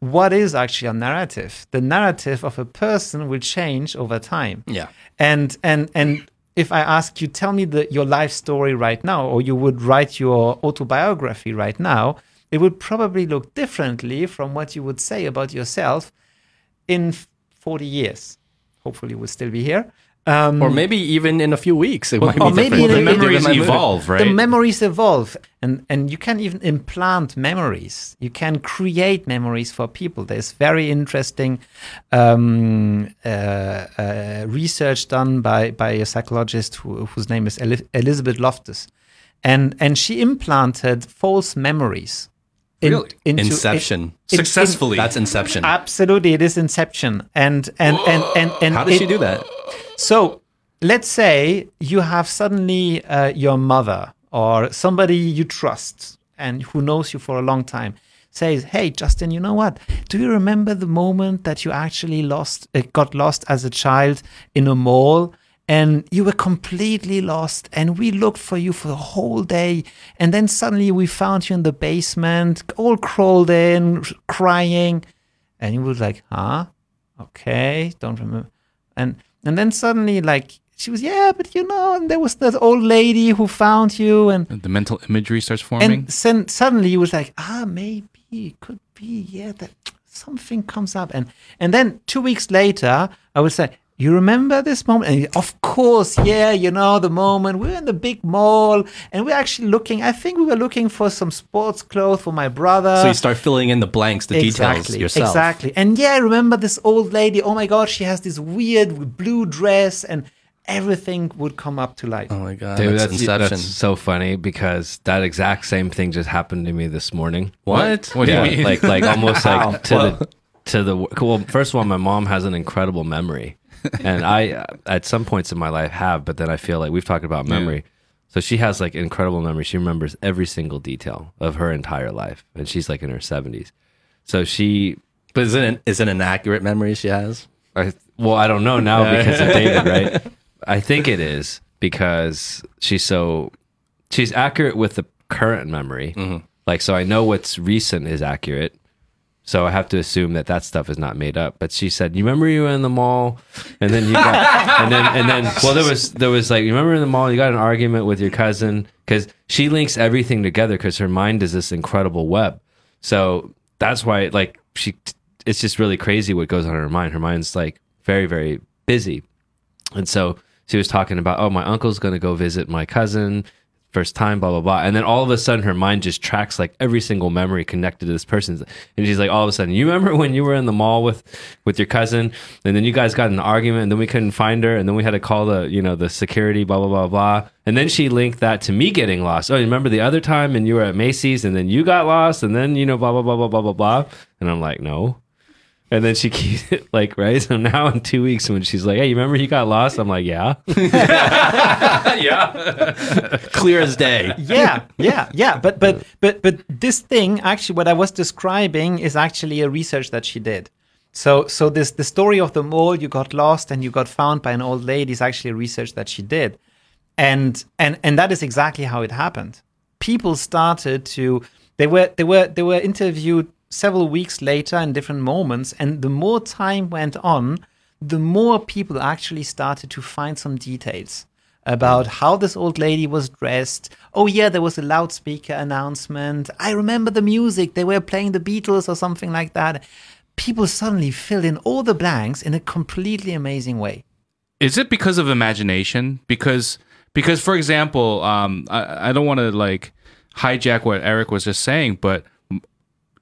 what is actually a narrative. The narrative of a person will change over time. Yeah. And and and if I ask you, tell me the, your life story right now, or you would write your autobiography right now, it would probably look differently from what you would say about yourself in 40 years. Hopefully, we'll still be here. Um, Or maybe even in a few weeks, it might be or maybe different. in The memories Different mood. evolve, right? the memories evolve and and you can even implant memories you can create memories for people there's very interesting um, uh, uh, research done by by a psychologist who, whose name is Eli- elizabeth loftus and and she implanted false memories in- Really? into Inception. in- in- Successfully. That's Inception. absolutely it is inception and and and and, and How does it- she do that? so let's say you have suddenly uh, your mother or somebody you trust and who knows you for a long time says, "Hey, Justin, you know what? Do you remember the moment that you actually lost, uh, got lost as a child in a mall?" And you were completely lost, and we looked for you for the whole day. And then suddenly we found you in the basement, all crawled in, crying. And you was like, huh? Okay, don't remember. And and then suddenly, like, she was, yeah, but you know, and there was that old lady who found you, and the mental imagery starts forming. and sen- suddenly you was like, ah, maybe it could be, yeah, that something comes up, and and then two weeks later, I would say. You remember this moment? And of course, yeah, you know, the moment we were in the big mall and we're actually looking, I think we were looking for some sports clothes for my brother. so you start filling in the blanks, the details Exactly, yourself. Exactly. And yeah, I remember this old lady. Oh my God, she has this weird blue dress, and everything would come up to life. Oh my god, Dude, that's, that's, Inception. that's so funny because that exact same thing just happened to me this morning. what? What do yeah, you mean? like like almost like to the to the well. First of all, my mom has an incredible memory, and I at some points in my life have, but then I feel like we've talked about memory. So she has like incredible memory. She remembers every single detail of her entire life, and she's like in her seventies. So she, But is it an, is it an accurate memory she has? I, well, I don't know now because of David, right? I think it is because she's so she's accurate with the current memory. Mm-hmm. Like, so I know what's recent is accurate. So I have to assume that that stuff is not made up. But she said, "You remember you were in the mall, and then you got, and then and then well, there was there was like, you remember in the mall, you got an argument with your cousin because she links everything together because her mind is this incredible web. So that's why, like, she, it's just really crazy what goes on in her mind. Her mind's like very very busy, and so she was talking about, oh, my uncle's going to go visit my cousin first time, blah, blah, blah. And then all of a sudden her mind just tracks like every single memory connected to this person. And she's like, all of a sudden, you remember when you were in the mall with, with your cousin and then you guys got an argument and then we couldn't find her. And then we had to call the, you know, the security, blah, blah, blah, blah. And then she linked that to me getting lost. Oh, you remember the other time and you were at Macy's and then you got lost and then, you know, blah, blah, blah, blah, blah, blah, blah. And I'm like, no. And then she keeps it like right. So now in two weeks, when she's like, "Hey, you remember you got lost?" I'm like, "Yeah, yeah. Clear as day. yeah, yeah, yeah. But but but but this thing actually, what I was describing is actually a research that she did. So so this the story of the mole you got lost and you got found by an old lady is actually research that she did, and and and that is exactly how it happened. People started to they were they were they were interviewed several weeks later in different moments, and the more time went on, the more people actually started to find some details about how this old lady was dressed. Oh, yeah, there was a loudspeaker announcement. I remember the music. They were playing the Beatles or something like that. People suddenly filled in all the blanks in a completely amazing way. Is it because of imagination? Because because for example, um, I, I don't want to like hijack what Eric was just saying, but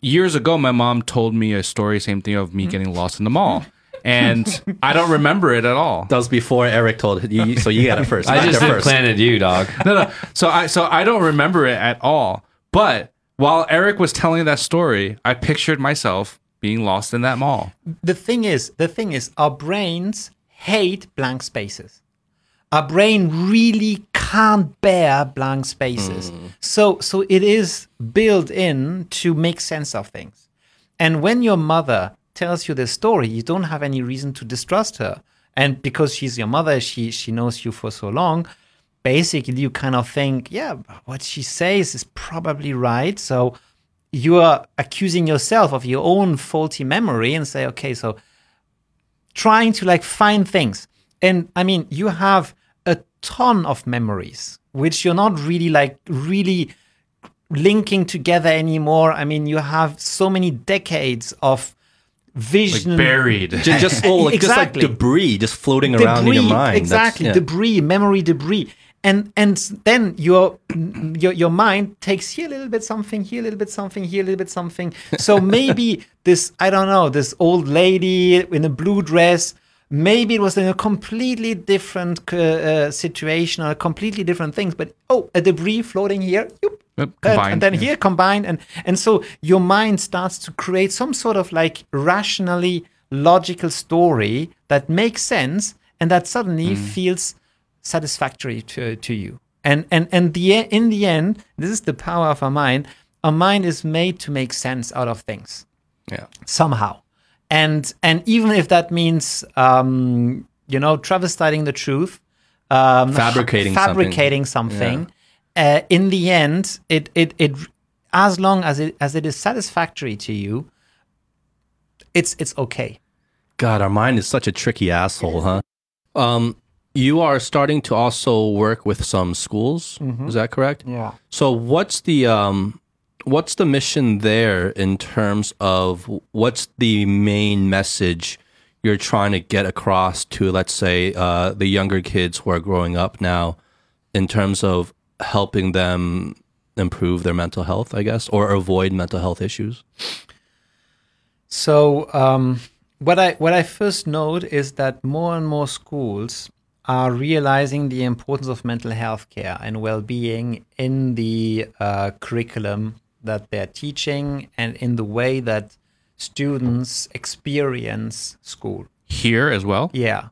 years ago, my mom told me a story, same thing of me mm-hmm. getting lost in the mall. And I don't remember it at all. That was before Eric told you, so you got it first. I just got there implanted you, dog." No, no. So I so I don't remember it at all. But while Eric was telling that story, I pictured myself being lost in that mall. the thing is, the thing is, our brains hate blank spaces. Our brain really can't bear blank spaces. Mm. So, so it is built in to make sense of things. And when your mother tells you this story, you don't have any reason to distrust her. And because she's your mother, she she knows you for so long. Basically, you kind of think, yeah, what she says is probably right. So you are accusing yourself of your own faulty memory and say, okay, so trying to like find things. And I mean, you have ton of memories which you're not really like really linking together anymore. I mean, you have so many decades of vision Like buried. Just, just, oh, like, just like Exactly. debris just floating around in your mind. Exactly, yeah. debris, memory debris. And and then your your your mind takes here a little bit something, here a little bit something, here a little bit something. So maybe this I don't know this old lady in a blue dress. Maybe it was in a completely different uh, uh, situation or completely different things. But oh, a debris floating here. Yep, and- combined, and then yeah. here combined and and so your mind starts to create some sort of like rationally logical story that makes sense and that suddenly Mm. feels satisfactory to, to you and and and the in the end this is the power of our mind our mind is made to make sense out of things yeah. somehow and and even if that means um you know travesting the truth um Fabricating something. fabricating something, uh, in the end it it it as long as it as it is satisfactory to you it's it's okay God, our mind is such a tricky asshole, huh? Um, you are starting to also work with some schools. Is that correct? yeah So what's the um what's the mission there in terms of what's the main message you're trying to get across to let's say uh, the younger kids who are growing up now in terms of helping them improve their mental health, I guess, or avoid mental health issues? So um, what I what I first note is that more and more schools are realizing the importance of mental health care and well-being in the uh, curriculum that they're teaching and in the way that students experience school. Here as well. Yeah,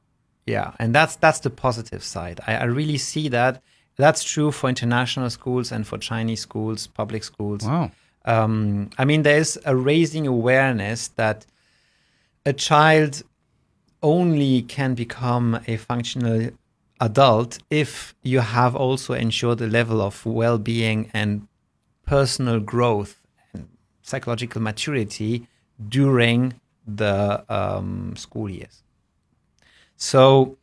yeah, and that's that's the positive side. I, I really see that. That's true for international schools and for Chinese schools, public schools Wow. um, I mean, there's a raising awareness that a child only can become a functional adult if you have also ensured a level of well-being and personal growth and psychological maturity during the um, school years. So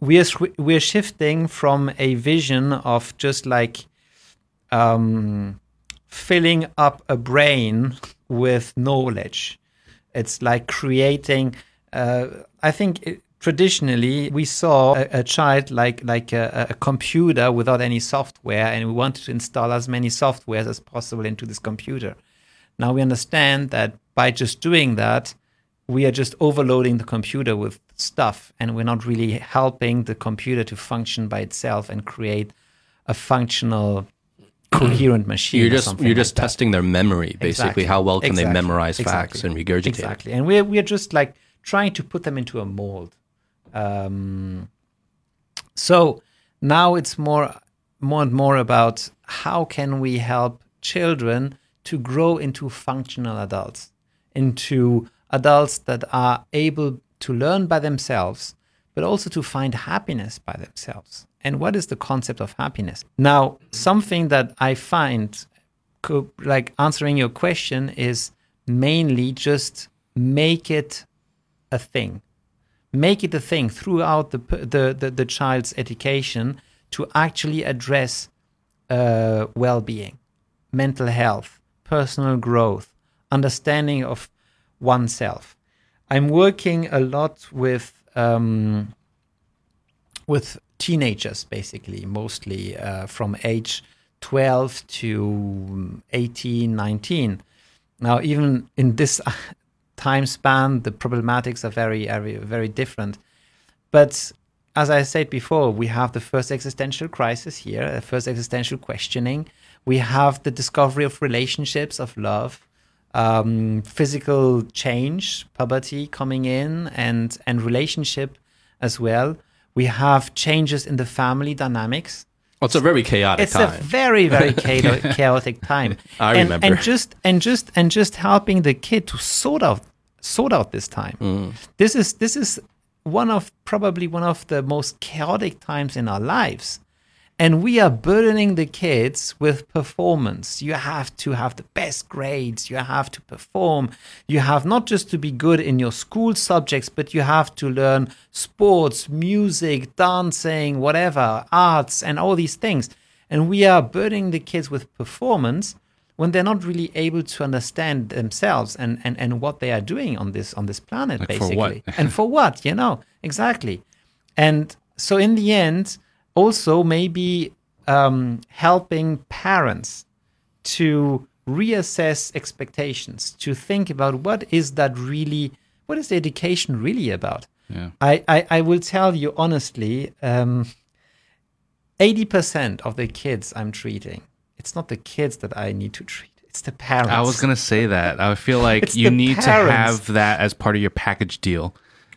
we are we are shifting from a vision of just like um, filling up a brain with knowledge. It's like creating. Uh, I think it, traditionally we saw a, a, child like like a, a, computer without any software, and we wanted to install as many softwares as possible into this computer. Now we understand that by just doing that, we are just overloading the computer with stuff, and we're not really helping the computer to function by itself and create a functional coherent machine. You're just you're just like testing their memory, basically. Exactly. How well can exactly. they memorize exactly. facts and regurgitate? Exactly, and we're we're just like trying to put them into a mold. Um, so now it's more more and more about how can we help children to grow into functional adults, into adults that are able to learn by themselves, but also to find happiness by themselves. And what is the concept of happiness? Now, something that I find like answering your question is mainly just make it a thing. Make it a thing throughout the the, the, the child's education to actually address uh, well-being, mental health, personal growth, understanding of oneself. I'm working a lot with um, with teenagers, basically, mostly uh, from age 12 to 18, 19. Now, even in this time span, the problematics are very, very, very different. But as I said before, we have the first existential crisis here, the first existential questioning. We have the discovery of relationships, of love, um, physical change, puberty coming in, and and relationship as well. We have changes in the family dynamics. Well, it's a very chaotic time. it's time. a very very chaotic, chaotic time. I and, remember. And just and just and just helping the kid to sort out sort out this time. Mm. This is this is one of probably one of the most chaotic times in our lives. And we are burdening the kids with performance. You have to have the best grades. You have to perform. You have not just to be good in your school subjects, but you have to learn sports, music, dancing, whatever, arts, and all these things. And we are burdening the kids with performance when they're not really able to understand themselves and, and, and what they are doing on this on this planet, Like for basically. what? and for what, you know, exactly. And so in the end, also maybe um, helping parents to reassess expectations, to think about what is that really, what is the education really about? Yeah. I, I, I will tell you honestly, um, 80% of the kids I'm treating, it's not the kids that I need to treat, it's the parents. I was gonna say that. I feel like you need to have that as part of your package deal.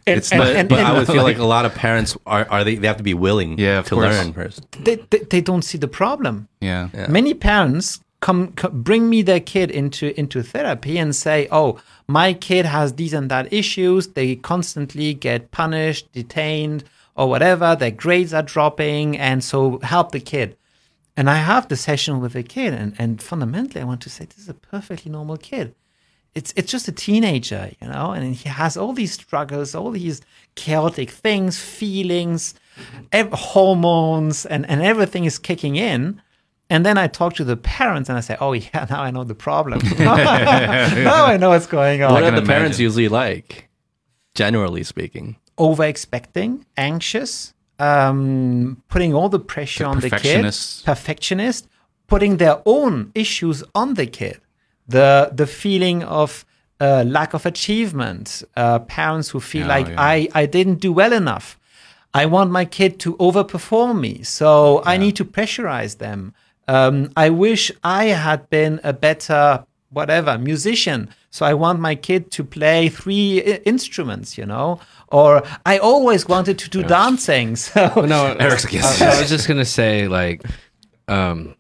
And- it's and- not. and- but I would feel like a lot of parents are, are they, they have to be willing Yeah, to course. learn first. they, they, they don't see the problem. yeah. Yeah. Many parents come, co- bring me their kid into into therapy and say, "Oh, my kid has these and that issues. They constantly get punished, detained, or whatever. Their grades are dropping, and so help the kid." And I have the session with the kid, and, and fundamentally, I want to say this is a perfectly normal kid. It's it's just a teenager, you know, and he has all these struggles, all these chaotic things, feelings, ev- hormones, and and everything is kicking in. And then I talk to the parents, and I say, "Oh yeah, now I know the problem. now I know what's going on." What are can the parents usually like, generally speaking? over expecting, anxious, um, putting all the pressure The on the kid, perfectionist, putting their own issues on the kid, the the feeling of uh, lack of achievement, uh, parents who feel Oh, like yeah. I I didn't do well enough. I want my kid to overperform me, so I need to pressurize them. Um, I wish I had been a better whatever musician, so I want my kid to play three I- instruments, you know. Or I always wanted to do dancing, so no, Eric's I, I was just gonna say, like, um,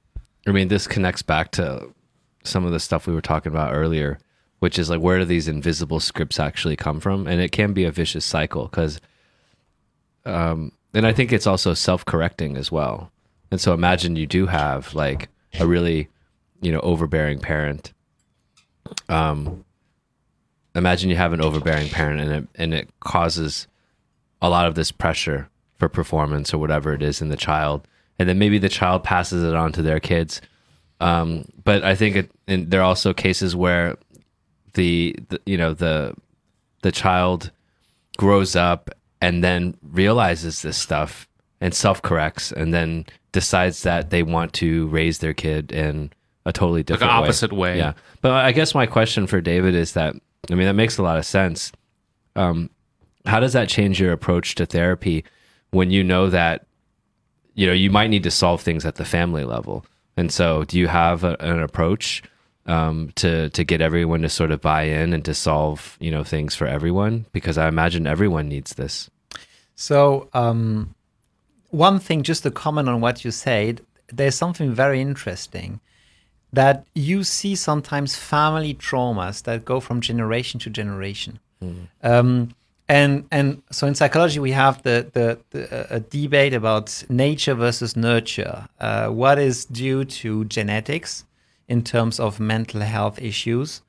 I mean, this connects back to some of the stuff we were talking about earlier. which is like where do these invisible scripts actually come from? And it can be a vicious cycle because, um, and I think it's also self correcting as well. And so imagine you do have like a really, you know, overbearing parent. Um, imagine you have an overbearing parent and it and it causes a lot of this pressure for performance or whatever it is in the child, and then maybe the child passes it on to their kids. Um, but I think it, there are also cases where the, the you know the the child grows up and then realizes this stuff and self corrects and then decides that they want to raise their kid in a totally different way. The opposite way. Yeah. But I guess my question for David is that I mean that makes a lot of sense. Um, how does that change your approach to therapy when you know that you know you might need to solve things at the family level? And so, do you have a, an approach um, to to get everyone to sort of buy in and to solve you know things for everyone? Because I imagine everyone needs this. So, um, one thing, just to comment on what you said, there's something very interesting that you see sometimes family traumas that go from generation to generation. Mm. Um, and and so in psychology we have the the, the a debate about nature versus nurture. Uh, what is due to genetics in terms of mental health issues,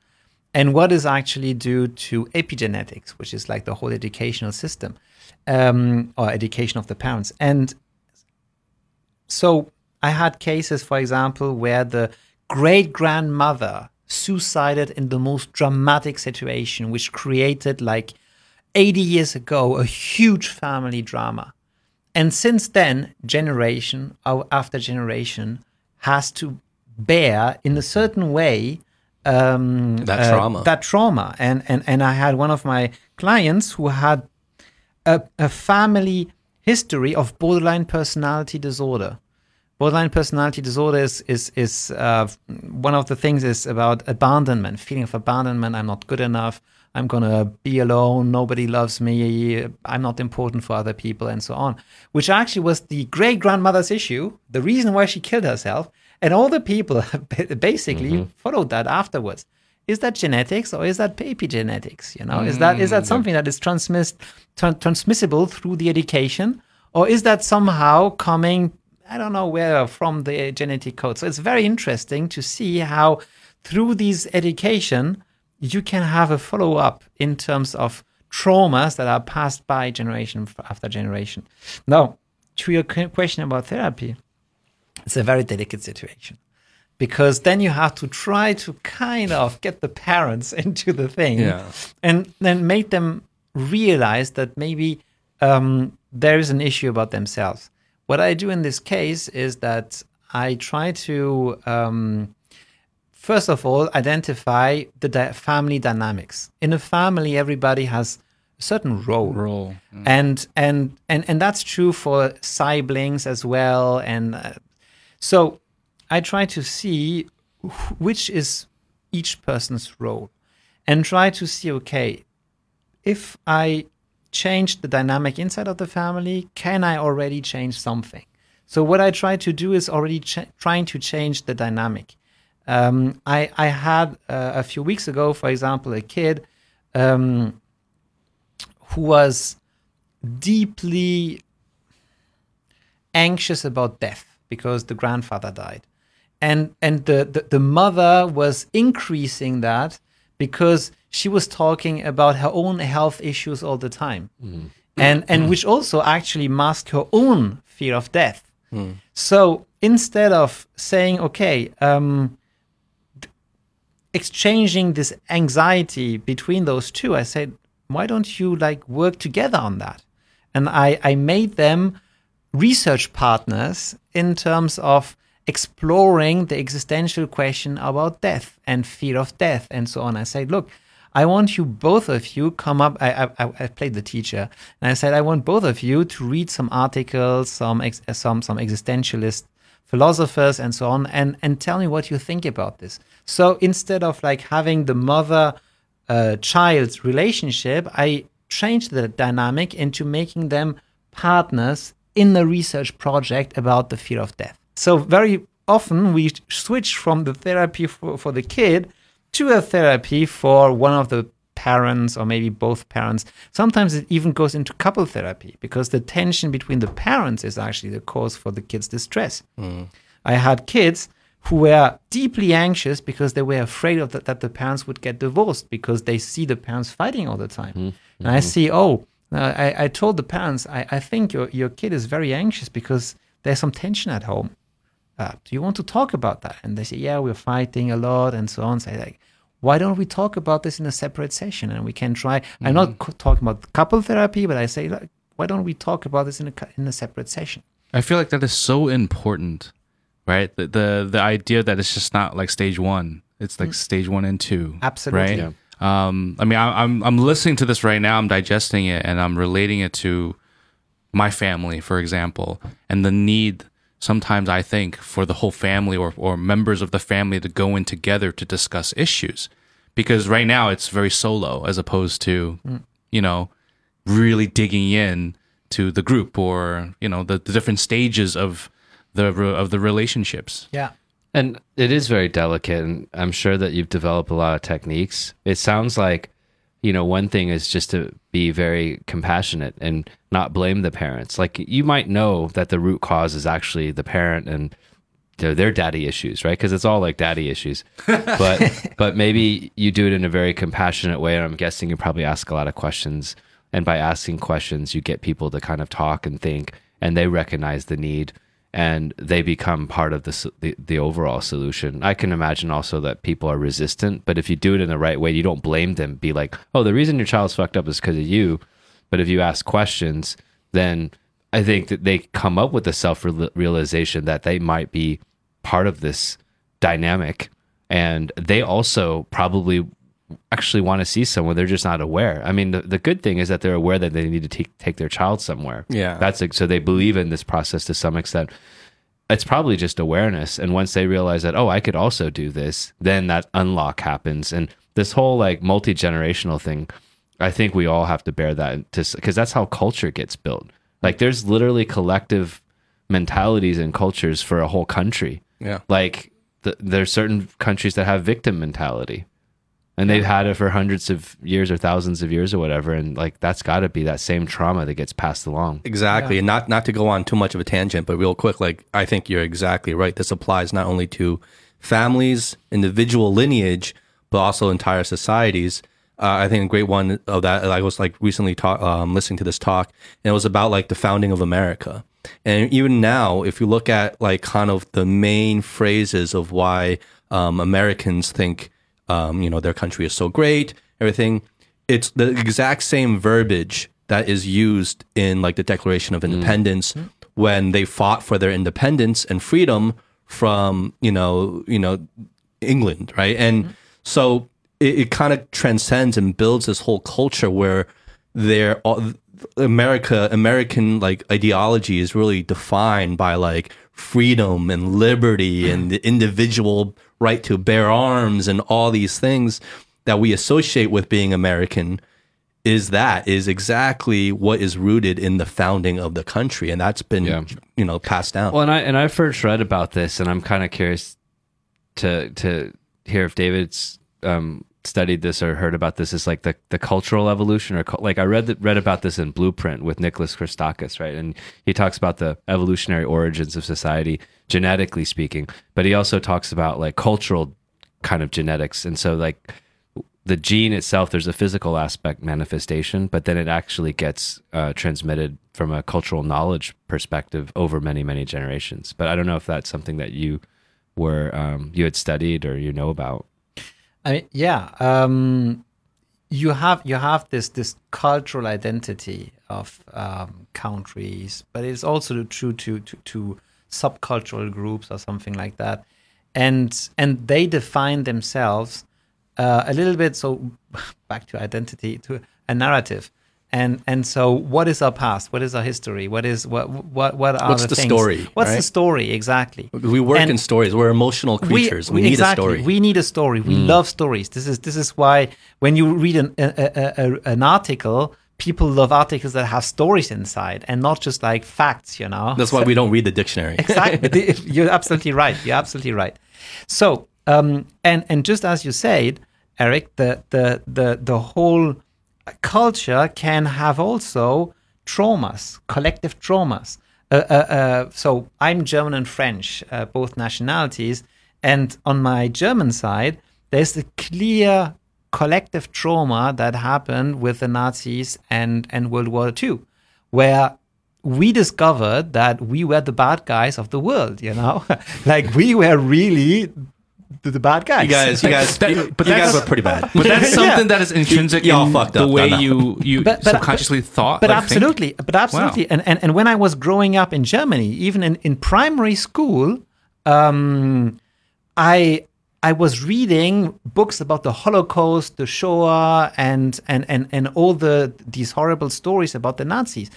and what is actually due to epigenetics, which is like the whole educational system um, or education of the parents. And so I had cases, for example, where the great grandmother suicided in the most dramatic situation, which created like 80 years ago a huge family drama. And since then, generation after generation has to bear in a certain way um, that uh, trauma. That trauma. And, and, and I had one of my clients who had a, a family history of borderline personality disorder. Borderline personality disorder is is is uh, one of the things is about abandonment, feeling of abandonment. I'm not good enough. I'm gonna be alone. Nobody loves me. I'm not important for other people, and so on. Which actually was the great grandmother's issue, the reason why she killed herself, and all the people basically mm-hmm. followed that afterwards. Is that genetics or is that epigenetics? You know, mm-hmm. is that is that mm, something that is transmissed tra- transmissible through the education, or is that somehow coming I don't know where from the genetic code. So it's very interesting to see how through these education you can have a follow up in terms of traumas that are passed by generation after generation. Now, to your question about therapy, it's a very delicate situation because then you have to try to kind of get the parents into the thing yeah. and then make them realize that maybe um, there is an issue about themselves. What I do in this case is that I try to, um, first of all, identify the di- family dynamics. In a family, everybody has a certain role, role, mm. and and and and that's true for siblings as well. And uh, so, I try to see which is each person's role, and try to see, okay, if I change the dynamic inside of the family? Can I already change something? So what I try to do is already ch- trying to change the dynamic. Um, I, I had uh, a few weeks ago, for example, a kid um, who was deeply anxious about death because the grandfather died. And, and the, the, the mother was increasing that because she was talking about her own health issues all the time. Mm. And and mm. which also actually masked her own fear of death. Mm. So instead of saying, okay, um, exchanging this anxiety between those two, I said, why don't you like work together on that? And I, I made them research partners in terms of exploring the existential question about death and fear of death and so on. I said, look, I want you both of you come up. I, I, I played the teacher, and I said I want both of you to read some articles, some ex, some some existentialist philosophers and so on, and and tell me what you think about this. So instead of like having the mother uh, child relationship, I changed the dynamic into making them partners in the research project about the fear of death. So very often we switch from the therapy for, for the kid to a therapy for one of the parents or maybe both parents. Sometimes it even goes into couple therapy because the tension between the parents is actually the cause for the kids' distress. I had kids who were deeply anxious because they were afraid of that, that the parents would get divorced because they see the parents fighting all the time. And I see, oh, uh, I, I told the parents, I, I think your, your kid is very anxious because there's some tension at home. Uh, do you want to talk about that? And they say, yeah, we're fighting a lot and so on. So I like, why don't we talk about this in a separate session and we can try? I'm not co- talking about couple therapy, but I say, like, why don't we talk about this in a in a separate session? I feel like that is so important, right? The the, the idea that it's just not like stage one; it's like stage one and two. Absolutely. Right. Um, I mean, I, I'm I'm listening to this right now. I'm digesting it, and I'm relating it to my family, for example, and the need sometimes I think for the whole family or or members of the family to go in together to discuss issues, because right now it's very solo as opposed to you know really digging in to the group or you know the, the different stages of the of the relationships. Yeah. And it is very delicate, and I'm sure that you've developed a lot of techniques. It sounds like, you know, one thing is just to be very compassionate and not blame the parents. Like you might know that the root cause is actually the parent and their, their daddy issues, right? Because it's all like daddy issues. But but maybe you do it in a very compassionate way, and I'm guessing you probably ask a lot of questions. And by asking questions, you get people to kind of talk and think, and they recognize the need and they become part of the, the the overall solution. I can imagine also that people are resistant, but if you do it in the right way, you don't blame them. Be like, "Oh, the reason your child's fucked up is because of you." But if you ask questions, then I think that they come up with the self realization that they might be part of this dynamic, and they also probably actually want to see someone they're just not aware. I mean the, the good thing is that they're aware that they need to take, take their child somewhere. Yeah. that's like, so they believe in this process to some extent. It's probably just awareness. And once they realize that oh i could also do this then that unlock happens. And this whole like multi-generational thing i think we all have to bear that because that's how culture gets built. Like there's literally collective mentalities and cultures for a whole country. Yeah. like the, there's certain countries that have victim mentality and they've had it for hundreds of years or thousands of years or whatever and like that's got to be that same trauma that gets passed along Exactly. And not not to go on too much of a tangent, but real quick, like I think you're exactly right. This applies not only to families, individual lineage, but also entire societies. Uh, I think a great one of that. I was like recently talk, um, listening to this talk, and it was about like the founding of America. And even now, if you look at like kind of the main phrases of why um, Americans think um, you know their country is so great, everything, it's the exact same verbiage that is used in like the Declaration of Independence when they fought for their independence and freedom from you know you know England, right? And so it, it kind of transcends and builds this whole culture where they're all, America American like ideology is really defined by like freedom and liberty and the individual right to bear arms and all these things that we associate with being American is that is exactly what is rooted in the founding of the country and that's been Yeah. you know passed down well and i and i first read about this and i'm kind of curious to to hear if david's um studied this or heard about this is like the, the cultural evolution or like I read read about this in Blueprint with Nicholas Christakis, right? And he talks about the evolutionary origins of society genetically speaking, but he also talks about like cultural kind of genetics. And so like the gene itself, there's a physical aspect manifestation, but then it actually gets uh, transmitted from a cultural knowledge perspective over many, many generations. But I don't know if that's something that you were um, you had studied or you know about. I mean, yeah. Um, you have you have this this cultural identity of um, countries, but it's also true to, to to subcultural groups or something like that, and and they define themselves uh, a little bit. So back to identity to a narrative. And and so, what is our past? What is our history? What is what what what are What's the, the things? story, What's the story exactly? we work And- in stories we're emotional creatures we, need exactly. a story We need a story. We love stories. This is this is why when you read an a, a, an article, people love articles that have stories inside and not just like facts. You know. that's why we don't read the dictionary exactly. You're absolutely right. You're absolutely right. So um, and and just as you said, Eric, the the the the whole culture can have also traumas, collective traumas. Uh, uh, uh, so I'm German and French, uh, both nationalities, and on my German side, there's a clear collective trauma that happened with the Nazis and and World War II, where we discovered that we were the bad guys of the world. You know, like we were really the, the bad guys. You guys, you guys, That- you, but you guys were pretty bad. But that's Yeah. something that is intrinsic y'all in fucked up the way on that. you you But- but- subconsciously thought. but like, think. absolutely, but absolutely, and, and and when I was growing up in Germany, even in, in primary school, um, I I was reading books about the Holocaust, the Shoah, and and and and all the these horrible stories about the Nazis.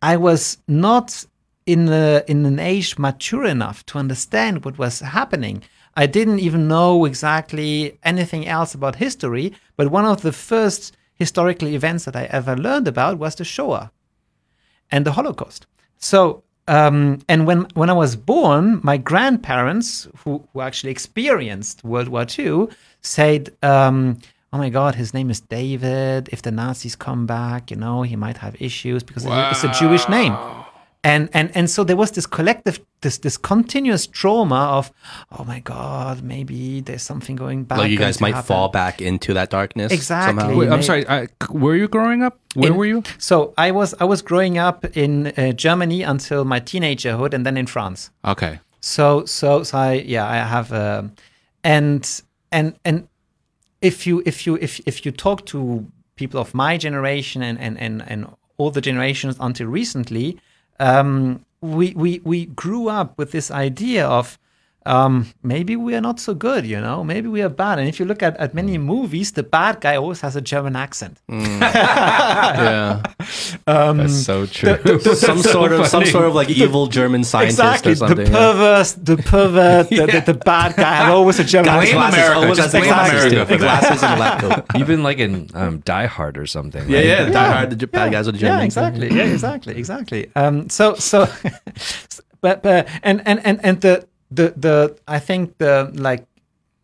I was not in a, in an age mature enough to understand what was happening. I didn't even know exactly anything else about history, but one of the first historical events that I ever learned about was the Shoah and the Holocaust. So, um, and when when I was born, my grandparents, who who actually experienced World War II, said, um, "Oh my God, his name is David. If the Nazis come back, you know, he might have issues because it's a Jewish name." And, and and so there was this collective this this continuous trauma of oh my god maybe there's something going bad Like you guys might happen. fall back into that darkness. Exactly. Wait, I'm sorry. I, where were you growing up? Where In- were you? So I was I was growing up in uh, Germany until my teenagerhood, and then in France. Okay. So so so I yeah I have um, and and and if you if you if if you talk to people of my generation and and and, and all the generations until recently, um, we we we grew up with this idea of. Um, maybe we are not so good, you know. Maybe we are bad. And if you look at, at many movies, the bad guy always has a German accent. yeah, That's so true. some sort of some sort of like evil German scientist exactly or something. the yeah. perverse the pervert the, the, the bad guy have always a German Glasses, accent. America. always Just has the blame glasses, America for glasses and the lab coat. Even like in um, Die Hard or something. Yeah, right? yeah, Die Hard, the J- bad guys with the yeah exactly yeah exactly exactly um so so but but and and and and the the the i think the like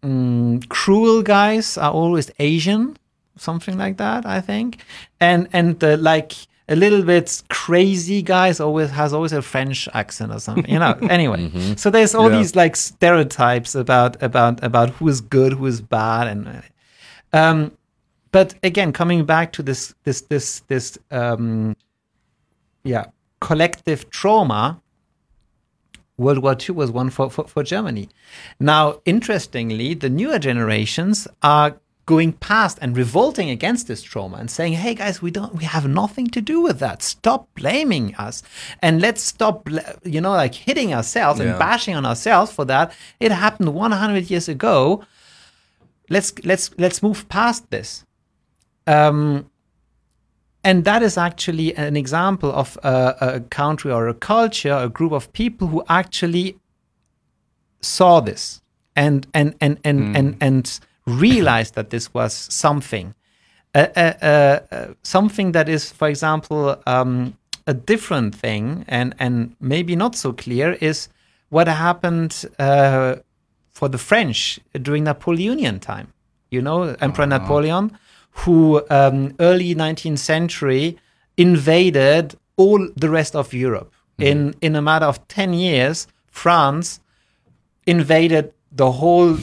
mm, cruel guys are always asian something like that i think. And and the like a little bit crazy guys always has always a french accent or something you know? Anyway so there's all Yeah. these like stereotypes about about about who is good who is bad and um but again coming back to this this this this um yeah collective trauma world war ii was one for, for, for germany. Now interestingly the newer generations are going past and revolting against this trauma and saying hey guys we don't we have nothing to do with that. Stop blaming us and let's stop you know like hitting ourselves Yeah. and bashing on ourselves for that. It happened 100 years ago. Let's let's let's move past this. Um, and that is actually an example of a, a country or a culture, a group of people who actually saw this and and and and and, and realized that this was something, uh, uh, uh, something that is, for example, um, a different thing and and maybe not so clear is what happened uh, for the French during Napoleonian time. You know, Emperor Napoleon, who um, early 19th century invaded all the rest of Europe. In in a matter of 10 years, France invaded the whole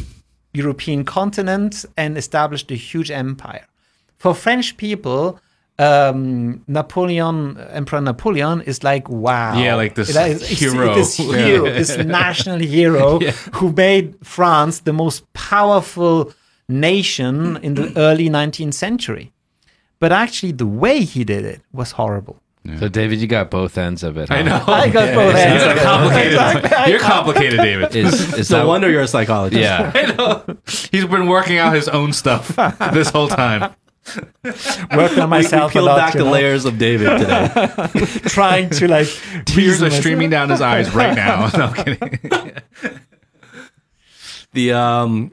European continent and established a huge empire. For French people, um, Napoleon, Emperor Napoleon, is like wow, Yeah, like this is- hero. this hero, this national hero who made France the most powerful nation in the early 19th century. But actually, the way he did it was horrible. So David, you got both ends of it. I know. I got both You're ends. complicated. You're complicated, David. Is is No that wonder you're a psychologist. Yeah. I know. He's been working out his own stuff this whole time. Working on We, we myself a peeled lot, back you the know, layers of David today. trying to like Tears are streaming down his eyes right now. No I'm kidding. the um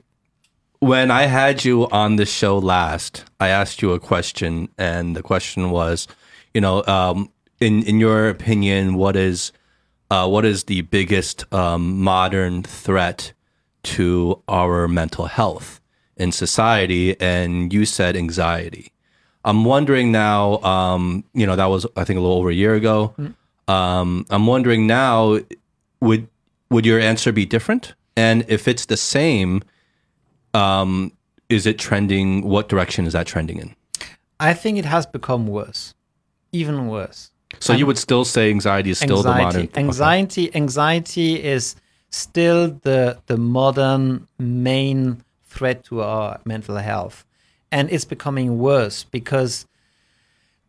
when I had you on the show last, I asked you a question, and the question was, you know, um, in in your opinion, what is uh, what is the biggest um, modern threat to our mental health in society, and you said anxiety. I'm wondering now, um, you know, that was I think a little over a year ago. Um, I'm wondering now, would would your answer be different? And if it's the same, um, is it trending? What direction is that trending in? I think it has become worse, even worse. So you would still say anxiety is still the modern anxiety. Anxiety, anxiety is still the the modern main threat to our mental health, and it's becoming worse because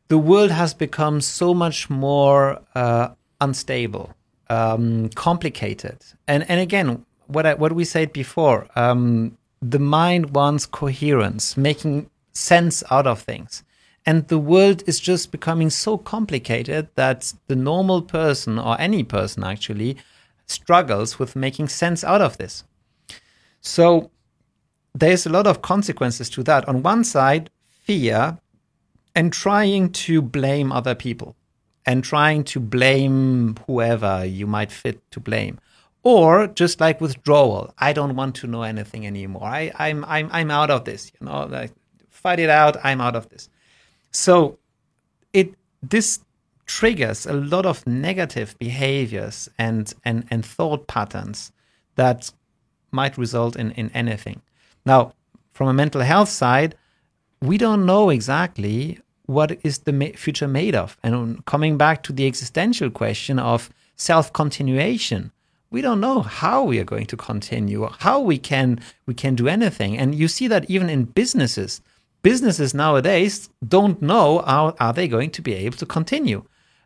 the world has become so much more uh, unstable, um, complicated, and and again, what I, what we said before, um, the mind wants coherence, making sense out of things. And the world is just becoming so complicated that the normal person, or any person actually, struggles with making sense out of this. So there's a lot of consequences to that. On one side, fear and trying to blame other people and trying to blame whoever you might fit to blame. Or just like withdrawal, I don't want to know anything anymore. I, I'm I'm I'm out of this, you know, like fight it out, I'm out of this. So it this triggers a lot of negative behaviors and and, and thought patterns that might result in, in anything. Now, from a mental health side, we don't know exactly what is the future made of. And coming back to the existential question of self continuation, we don't know how we are going to continue, how we can we can do anything. And you see that even in businesses, businesses nowadays don't know how are they going to be able to continue.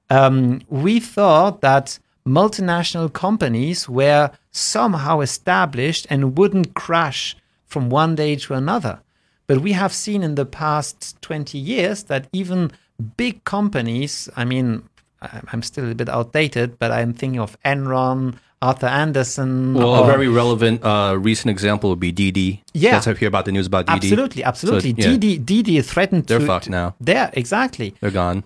Um, we thought that multinational companies were somehow established and wouldn't crash from one day to another. But we have seen in the past 20 years that even big companies, I mean, I'm still a bit outdated, but I'm thinking of Enron, Arthur Andersen. Well, a very relevant uh, recent example would be Didi. Yeah. That's how you hear about the news about Didi. Absolutely, absolutely. So, yeah. Didi, Didi threatened They're to. fucked now. There, exactly. They're gone.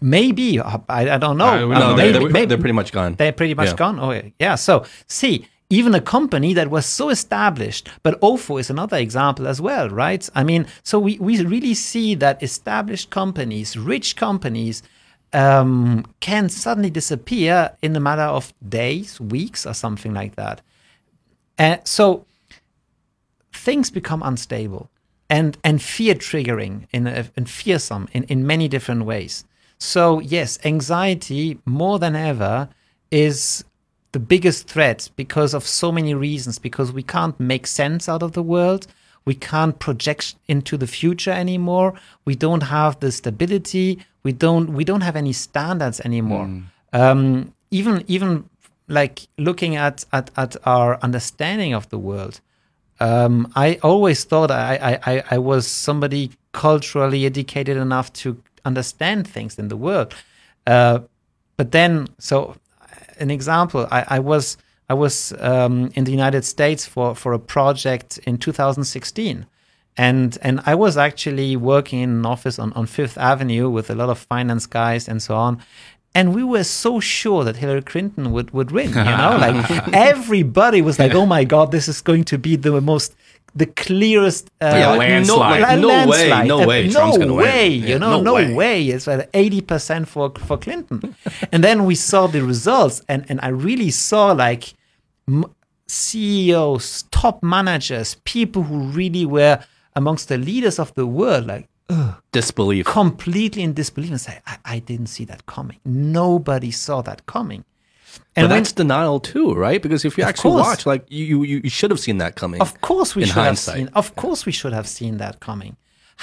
Maybe. I, I don't know. Uh, we no, don't they're, know. they're, maybe, they're pretty much gone. They're pretty much Yeah. gone. Oh, yeah. yeah. So, see, even a company that was so established, but OFO is another example as well, right? I mean, so we, we really see that established companies, rich companies, um, can suddenly disappear in a matter of days, weeks, or something like that. And so things become unstable and and fear triggering in and fearsome in, in many different ways. So yes, anxiety more than ever is the biggest threat because of so many reasons. Because we can't make sense out of the world, we can't project into the future anymore. We don't have the stability. We don't we don't have any standards anymore. Um, even even like looking at, at at our understanding of the world. Um, I always thought I, I, I, I was somebody culturally educated enough to understand things in the world. Uh, but then, so an example, I, I was I was um, in the United States for, for a project in 2016. And and I was actually working in an office on, on Fifth Avenue with a lot of finance guys and so on. And we were so sure that Hillary Clinton would, would win, you know, like everybody was like, "Oh my God, this is going to be the most, the clearest uh, Yeah, landslide. No, like, no way, no Uh, way, no gonna way, win. you Yeah, know, no no, way. way. It's like eighty percent for for Clinton, and then we saw the results, and and I really saw like CEOs, top managers, people who really were amongst the leaders of the world, like Disbelief. completely in disbelief, and say, I, I didn't see that coming. Nobody saw that coming. But And when- that's denial too, right? Because if you actually course. watch, like you, you, you should have seen that coming. Of course we should hindsight. have seen. Of course we should have seen that coming.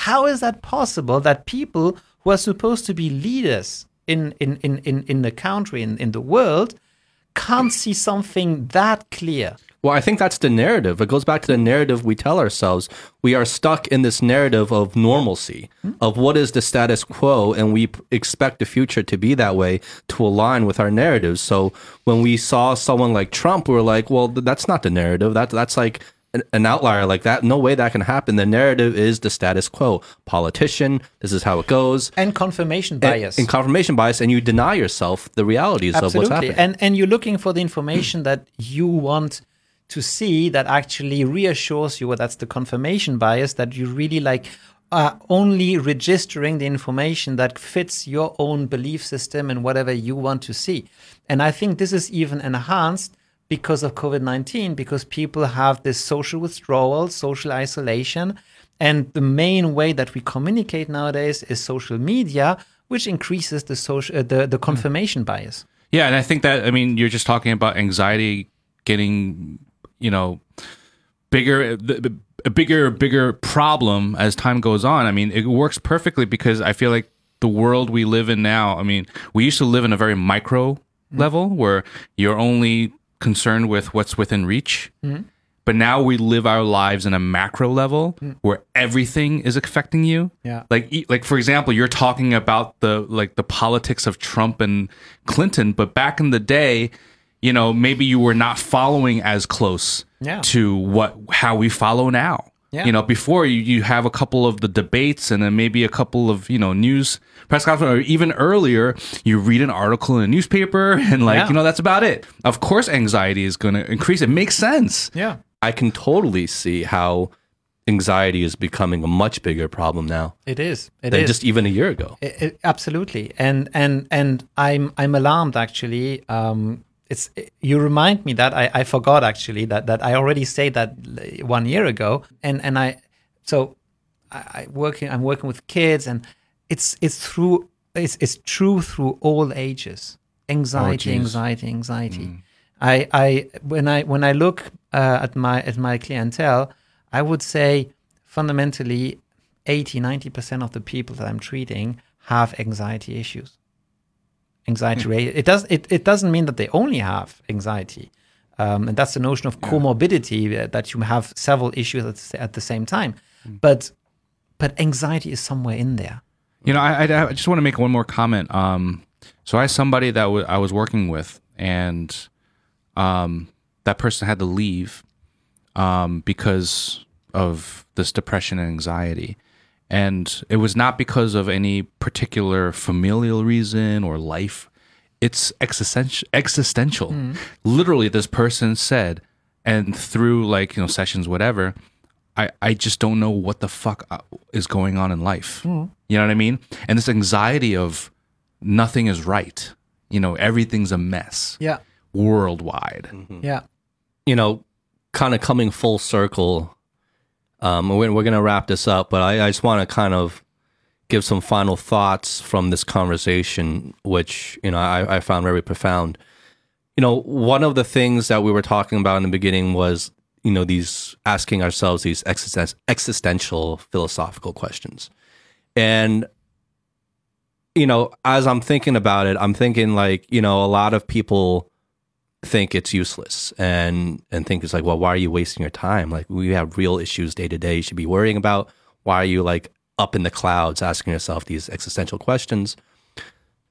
How is that possible that people who are supposed to be leaders in in in in, in the country in, in the world can't see something that clear? Well, I think that's the narrative. It goes back to the narrative we tell ourselves. We are stuck in this narrative of normalcy, hmm? of what is the status quo, and we p- expect the future to be that way to align with our narratives. So when we saw someone like Trump, we were like, well, th- that's not the narrative. That that's like an, outlier like that. No way that can happen. The narrative is the status quo. Politician, this is how it goes. And confirmation bias. And, confirmation bias, and you deny yourself the realities of what's Absolutely. happening. And and you're looking for the information that you want to see that actually reassures you, or that's the confirmation bias, that you really like are only registering the information that fits your own belief system and whatever you want to see. And I think this is even enhanced because of COVID 19, because people have this social withdrawal, social isolation. And the main way that we communicate nowadays is social media, which increases the social uh, the, the confirmation bias. Yeah, and I think that I mean you're just talking about anxiety getting, you know, bigger a bigger bigger problem as time goes on. I mean, it works perfectly because I feel like the world we live in now, I mean, we used to live in a very micro mm-hmm. level where you're only concerned with what's within reach. Mm-hmm. But now we live our lives in a macro level mm-hmm. where everything is affecting you. Yeah. Like like for example, you're talking about the like the politics of Trump and Clinton, but back in the day, you know, maybe you were not following as close yeah. to what how we follow now. Yeah. You know, before you, you have a couple of the debates and then maybe a couple of, you know, news press conference or even earlier, you read an article in a newspaper and like, yeah. you know, that's about it. Of course anxiety is going to increase. It makes sense. Yeah. I can totally see how anxiety is becoming a much bigger problem now. It is. It than is. just even a year ago. It, it, absolutely. And and and I'm I'm alarmed actually um, it's you remind me that I, I forgot actually that that I already said that one year ago. And and I so I, I working I'm working with kids and it's it's through it's it's true through all ages. Anxiety oh, anxiety anxiety. Mm. I I when I when I look uh, at my at my clientele I would say fundamentally 80 90% of the people that I'm treating have anxiety issues anxiety hmm. rate. It does it, it doesn't mean that they only have anxiety. Um, and that's the notion of comorbidity yeah. Uh, that you have several issues at, at the same time. Mm. But but anxiety is somewhere in there. You know, I, I, I just want to make one more comment. Um, so I had somebody that w- I was working with, and um, that person had to leave um, because of this depression and anxiety and it was not because of any particular familial reason or life. It's existential existential. Mm. literally this person said and through like you know sessions whatever i i just don't know what the fuck uh, is going on in life. Mm. you know what i mean? And this anxiety of nothing is right. You know everything's a mess. Yeah. Worldwide. Mm-hmm. yeah. You know kind of coming full circle um, we're, we're going to wrap this up, but I, I just want to kind of give some final thoughts from this conversation, which you know I, I found very profound. You know, one of the things that we were talking about in the beginning was you know these asking ourselves these existential philosophical questions, and you know as I'm thinking about it, I'm thinking like you know a lot of people think it's useless and and think it's like well why are you wasting your time? Like we have real issues day to day you should be worrying about. Why are you like up in the clouds asking yourself these existential questions?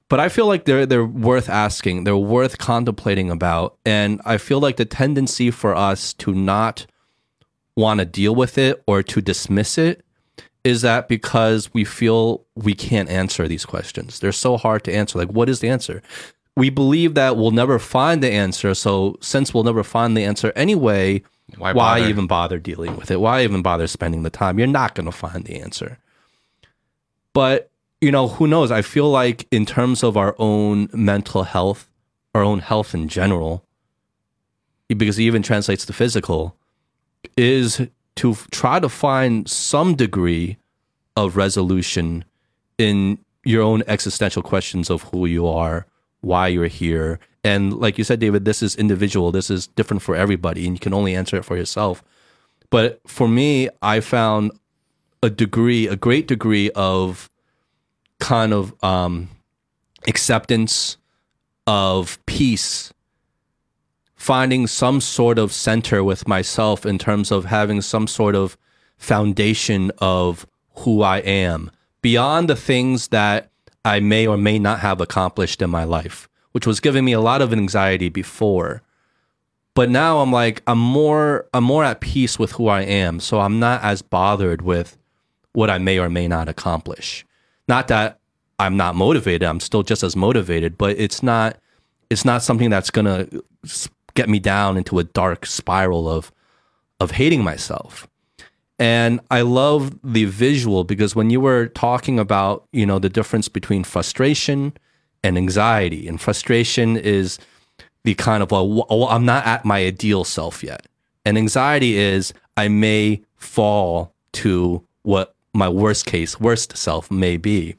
But i feel like they're they're worth asking they're worth contemplating about. And i feel like the tendency for us to not want to deal with it or to dismiss it is that because we feel we can't answer these questions. They're so hard to answer. Like what is the answer we believe that we'll never find the answer. So since we'll never find the answer anyway, why, why even bother dealing with it? Why even bother spending the time? You're not going to find the answer. But, you know, who knows? I feel like in terms of our own mental health, our own health in general, because it even translates to physical, is to try to find some degree of resolution in your own existential questions of who you are, why you're here. And like you said, David, this is individual. This is different for everybody, and you can only answer it for yourself. But for me, I found a degree, a great degree of kind of um, acceptance, of peace, finding some sort of center with myself in terms of having some sort of foundation of who I am beyond the things that I may or may not have accomplished in my life, which was giving me a lot of anxiety before. But now I'm like I'm more I'm more at peace with who I am, so I'm not as bothered with what I may or may not accomplish. Not that I'm not motivated, I'm still just as motivated, but it's not it's not something that's going to get me down into a dark spiral of of hating myself. And I love the visual because when you were talking about, you know, the difference between frustration and anxiety, and frustration is the kind of, well, I'm not at my ideal self yet. And anxiety is, I may fall to what my worst case, worst self may be.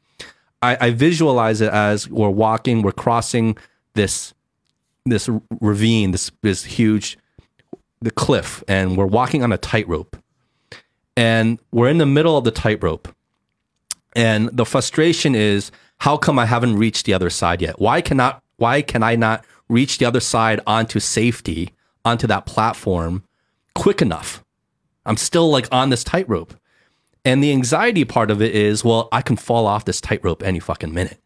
I, I visualize it as we're walking, we're crossing this this ravine, this this huge the cliff, and we're walking on a tightrope. And we're in the middle of the tightrope. And the frustration is, how come I haven't reached the other side yet? Why cannot why can I not reach the other side onto safety, onto that platform quick enough? I'm still like on this tightrope. And the anxiety part of it is, well, I can fall off this tightrope any fucking minute.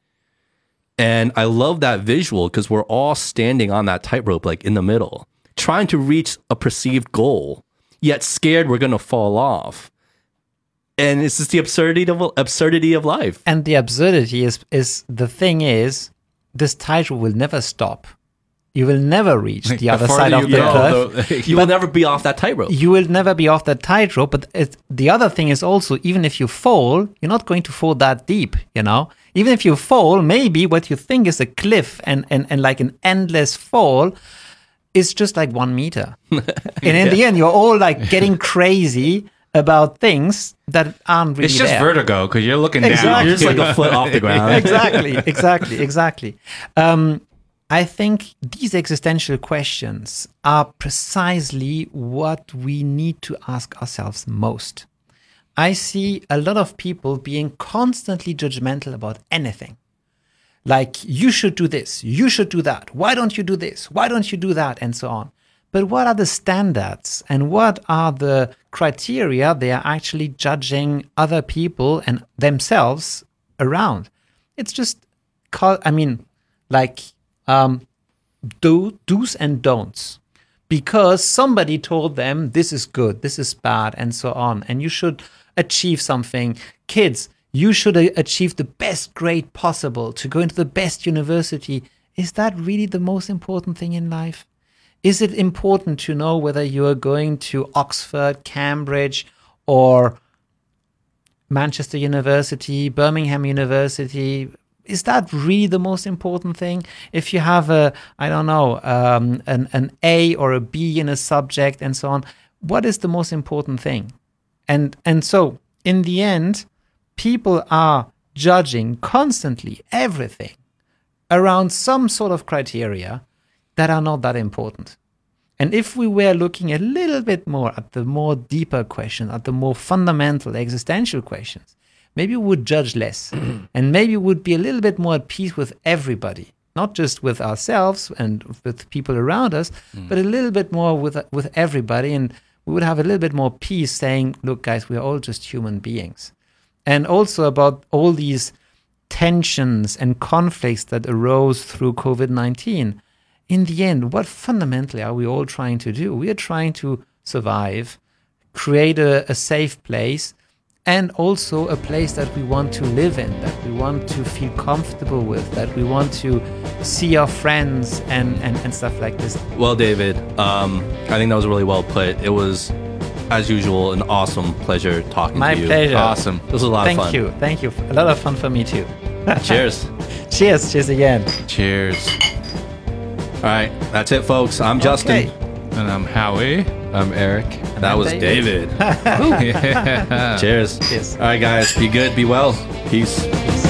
And I love that visual because we're all standing on that tightrope, like in the middle, trying to reach a perceived goal, yet scared we're going to fall off. And it's just the absurdity of absurdity of life. And the absurdity is is the thing is, this tightrope will never stop. You will never reach the, the other side of the cliff. you will never be off that tightrope. You will never be off that tightrope. But it, the other thing is also, even if you fall, you're not going to fall that deep. You know, even if you fall, maybe what you think is a cliff and and, and like an endless fall is just like one meter. and in yeah. the end, you're all like getting crazy about things that aren't really. It's just there. vertigo because you're looking exactly. down. You're just like a foot off the ground. exactly, exactly, exactly. Um, I think these existential questions are precisely what we need to ask ourselves most. I see a lot of people being constantly judgmental about anything. Like, you should do this, you should do that, why don't you do this, why don't you do that, and so on. But what are the standards and what are the criteria they are actually judging other people and themselves around? It's just, I mean, like um, do do's and don'ts because somebody told them this is good, this is bad, and so on, and you should achieve something. Kids, you should achieve the best grade possible to go into the best university. Is that really the most important thing in life? Is it important to know whether you are going to Oxford, Cambridge, or Manchester University, Birmingham University, is that really the most important thing? If you have a, I don't know, um, an, an A or a B in a subject and so on, what is the most important thing? And, and so, in the end, people are judging constantly everything around some sort of criteria that are not that important. And if we were looking a little bit more at the more deeper questions, at the more fundamental existential questions, maybe we would judge less and maybe we would be a little bit more at peace with everybody not just with ourselves and with people around us mm. but a little bit more with with everybody and we would have a little bit more peace saying look guys we're all just human beings and also about all these tensions and conflicts that arose through covid-19 in the end what fundamentally are we all trying to do we are trying to survive create a, a safe place and also a place that we want to live in, that we want to feel comfortable with, that we want to see our friends and, and, and stuff like this. Well, David, um, I think that was really well put. It was, as usual, an awesome pleasure talking My to you. My pleasure. Awesome. This was a lot Thank of fun. Thank you. Thank you. A lot of fun for me too. Cheers. Cheers. Cheers again. Cheers. All right. That's it, folks. I'm Justin. Okay. And I'm Howie. I'm Eric. And that was David. yeah. Cheers. Cheers. All right, guys. Be good. Be well. Peace. Peace.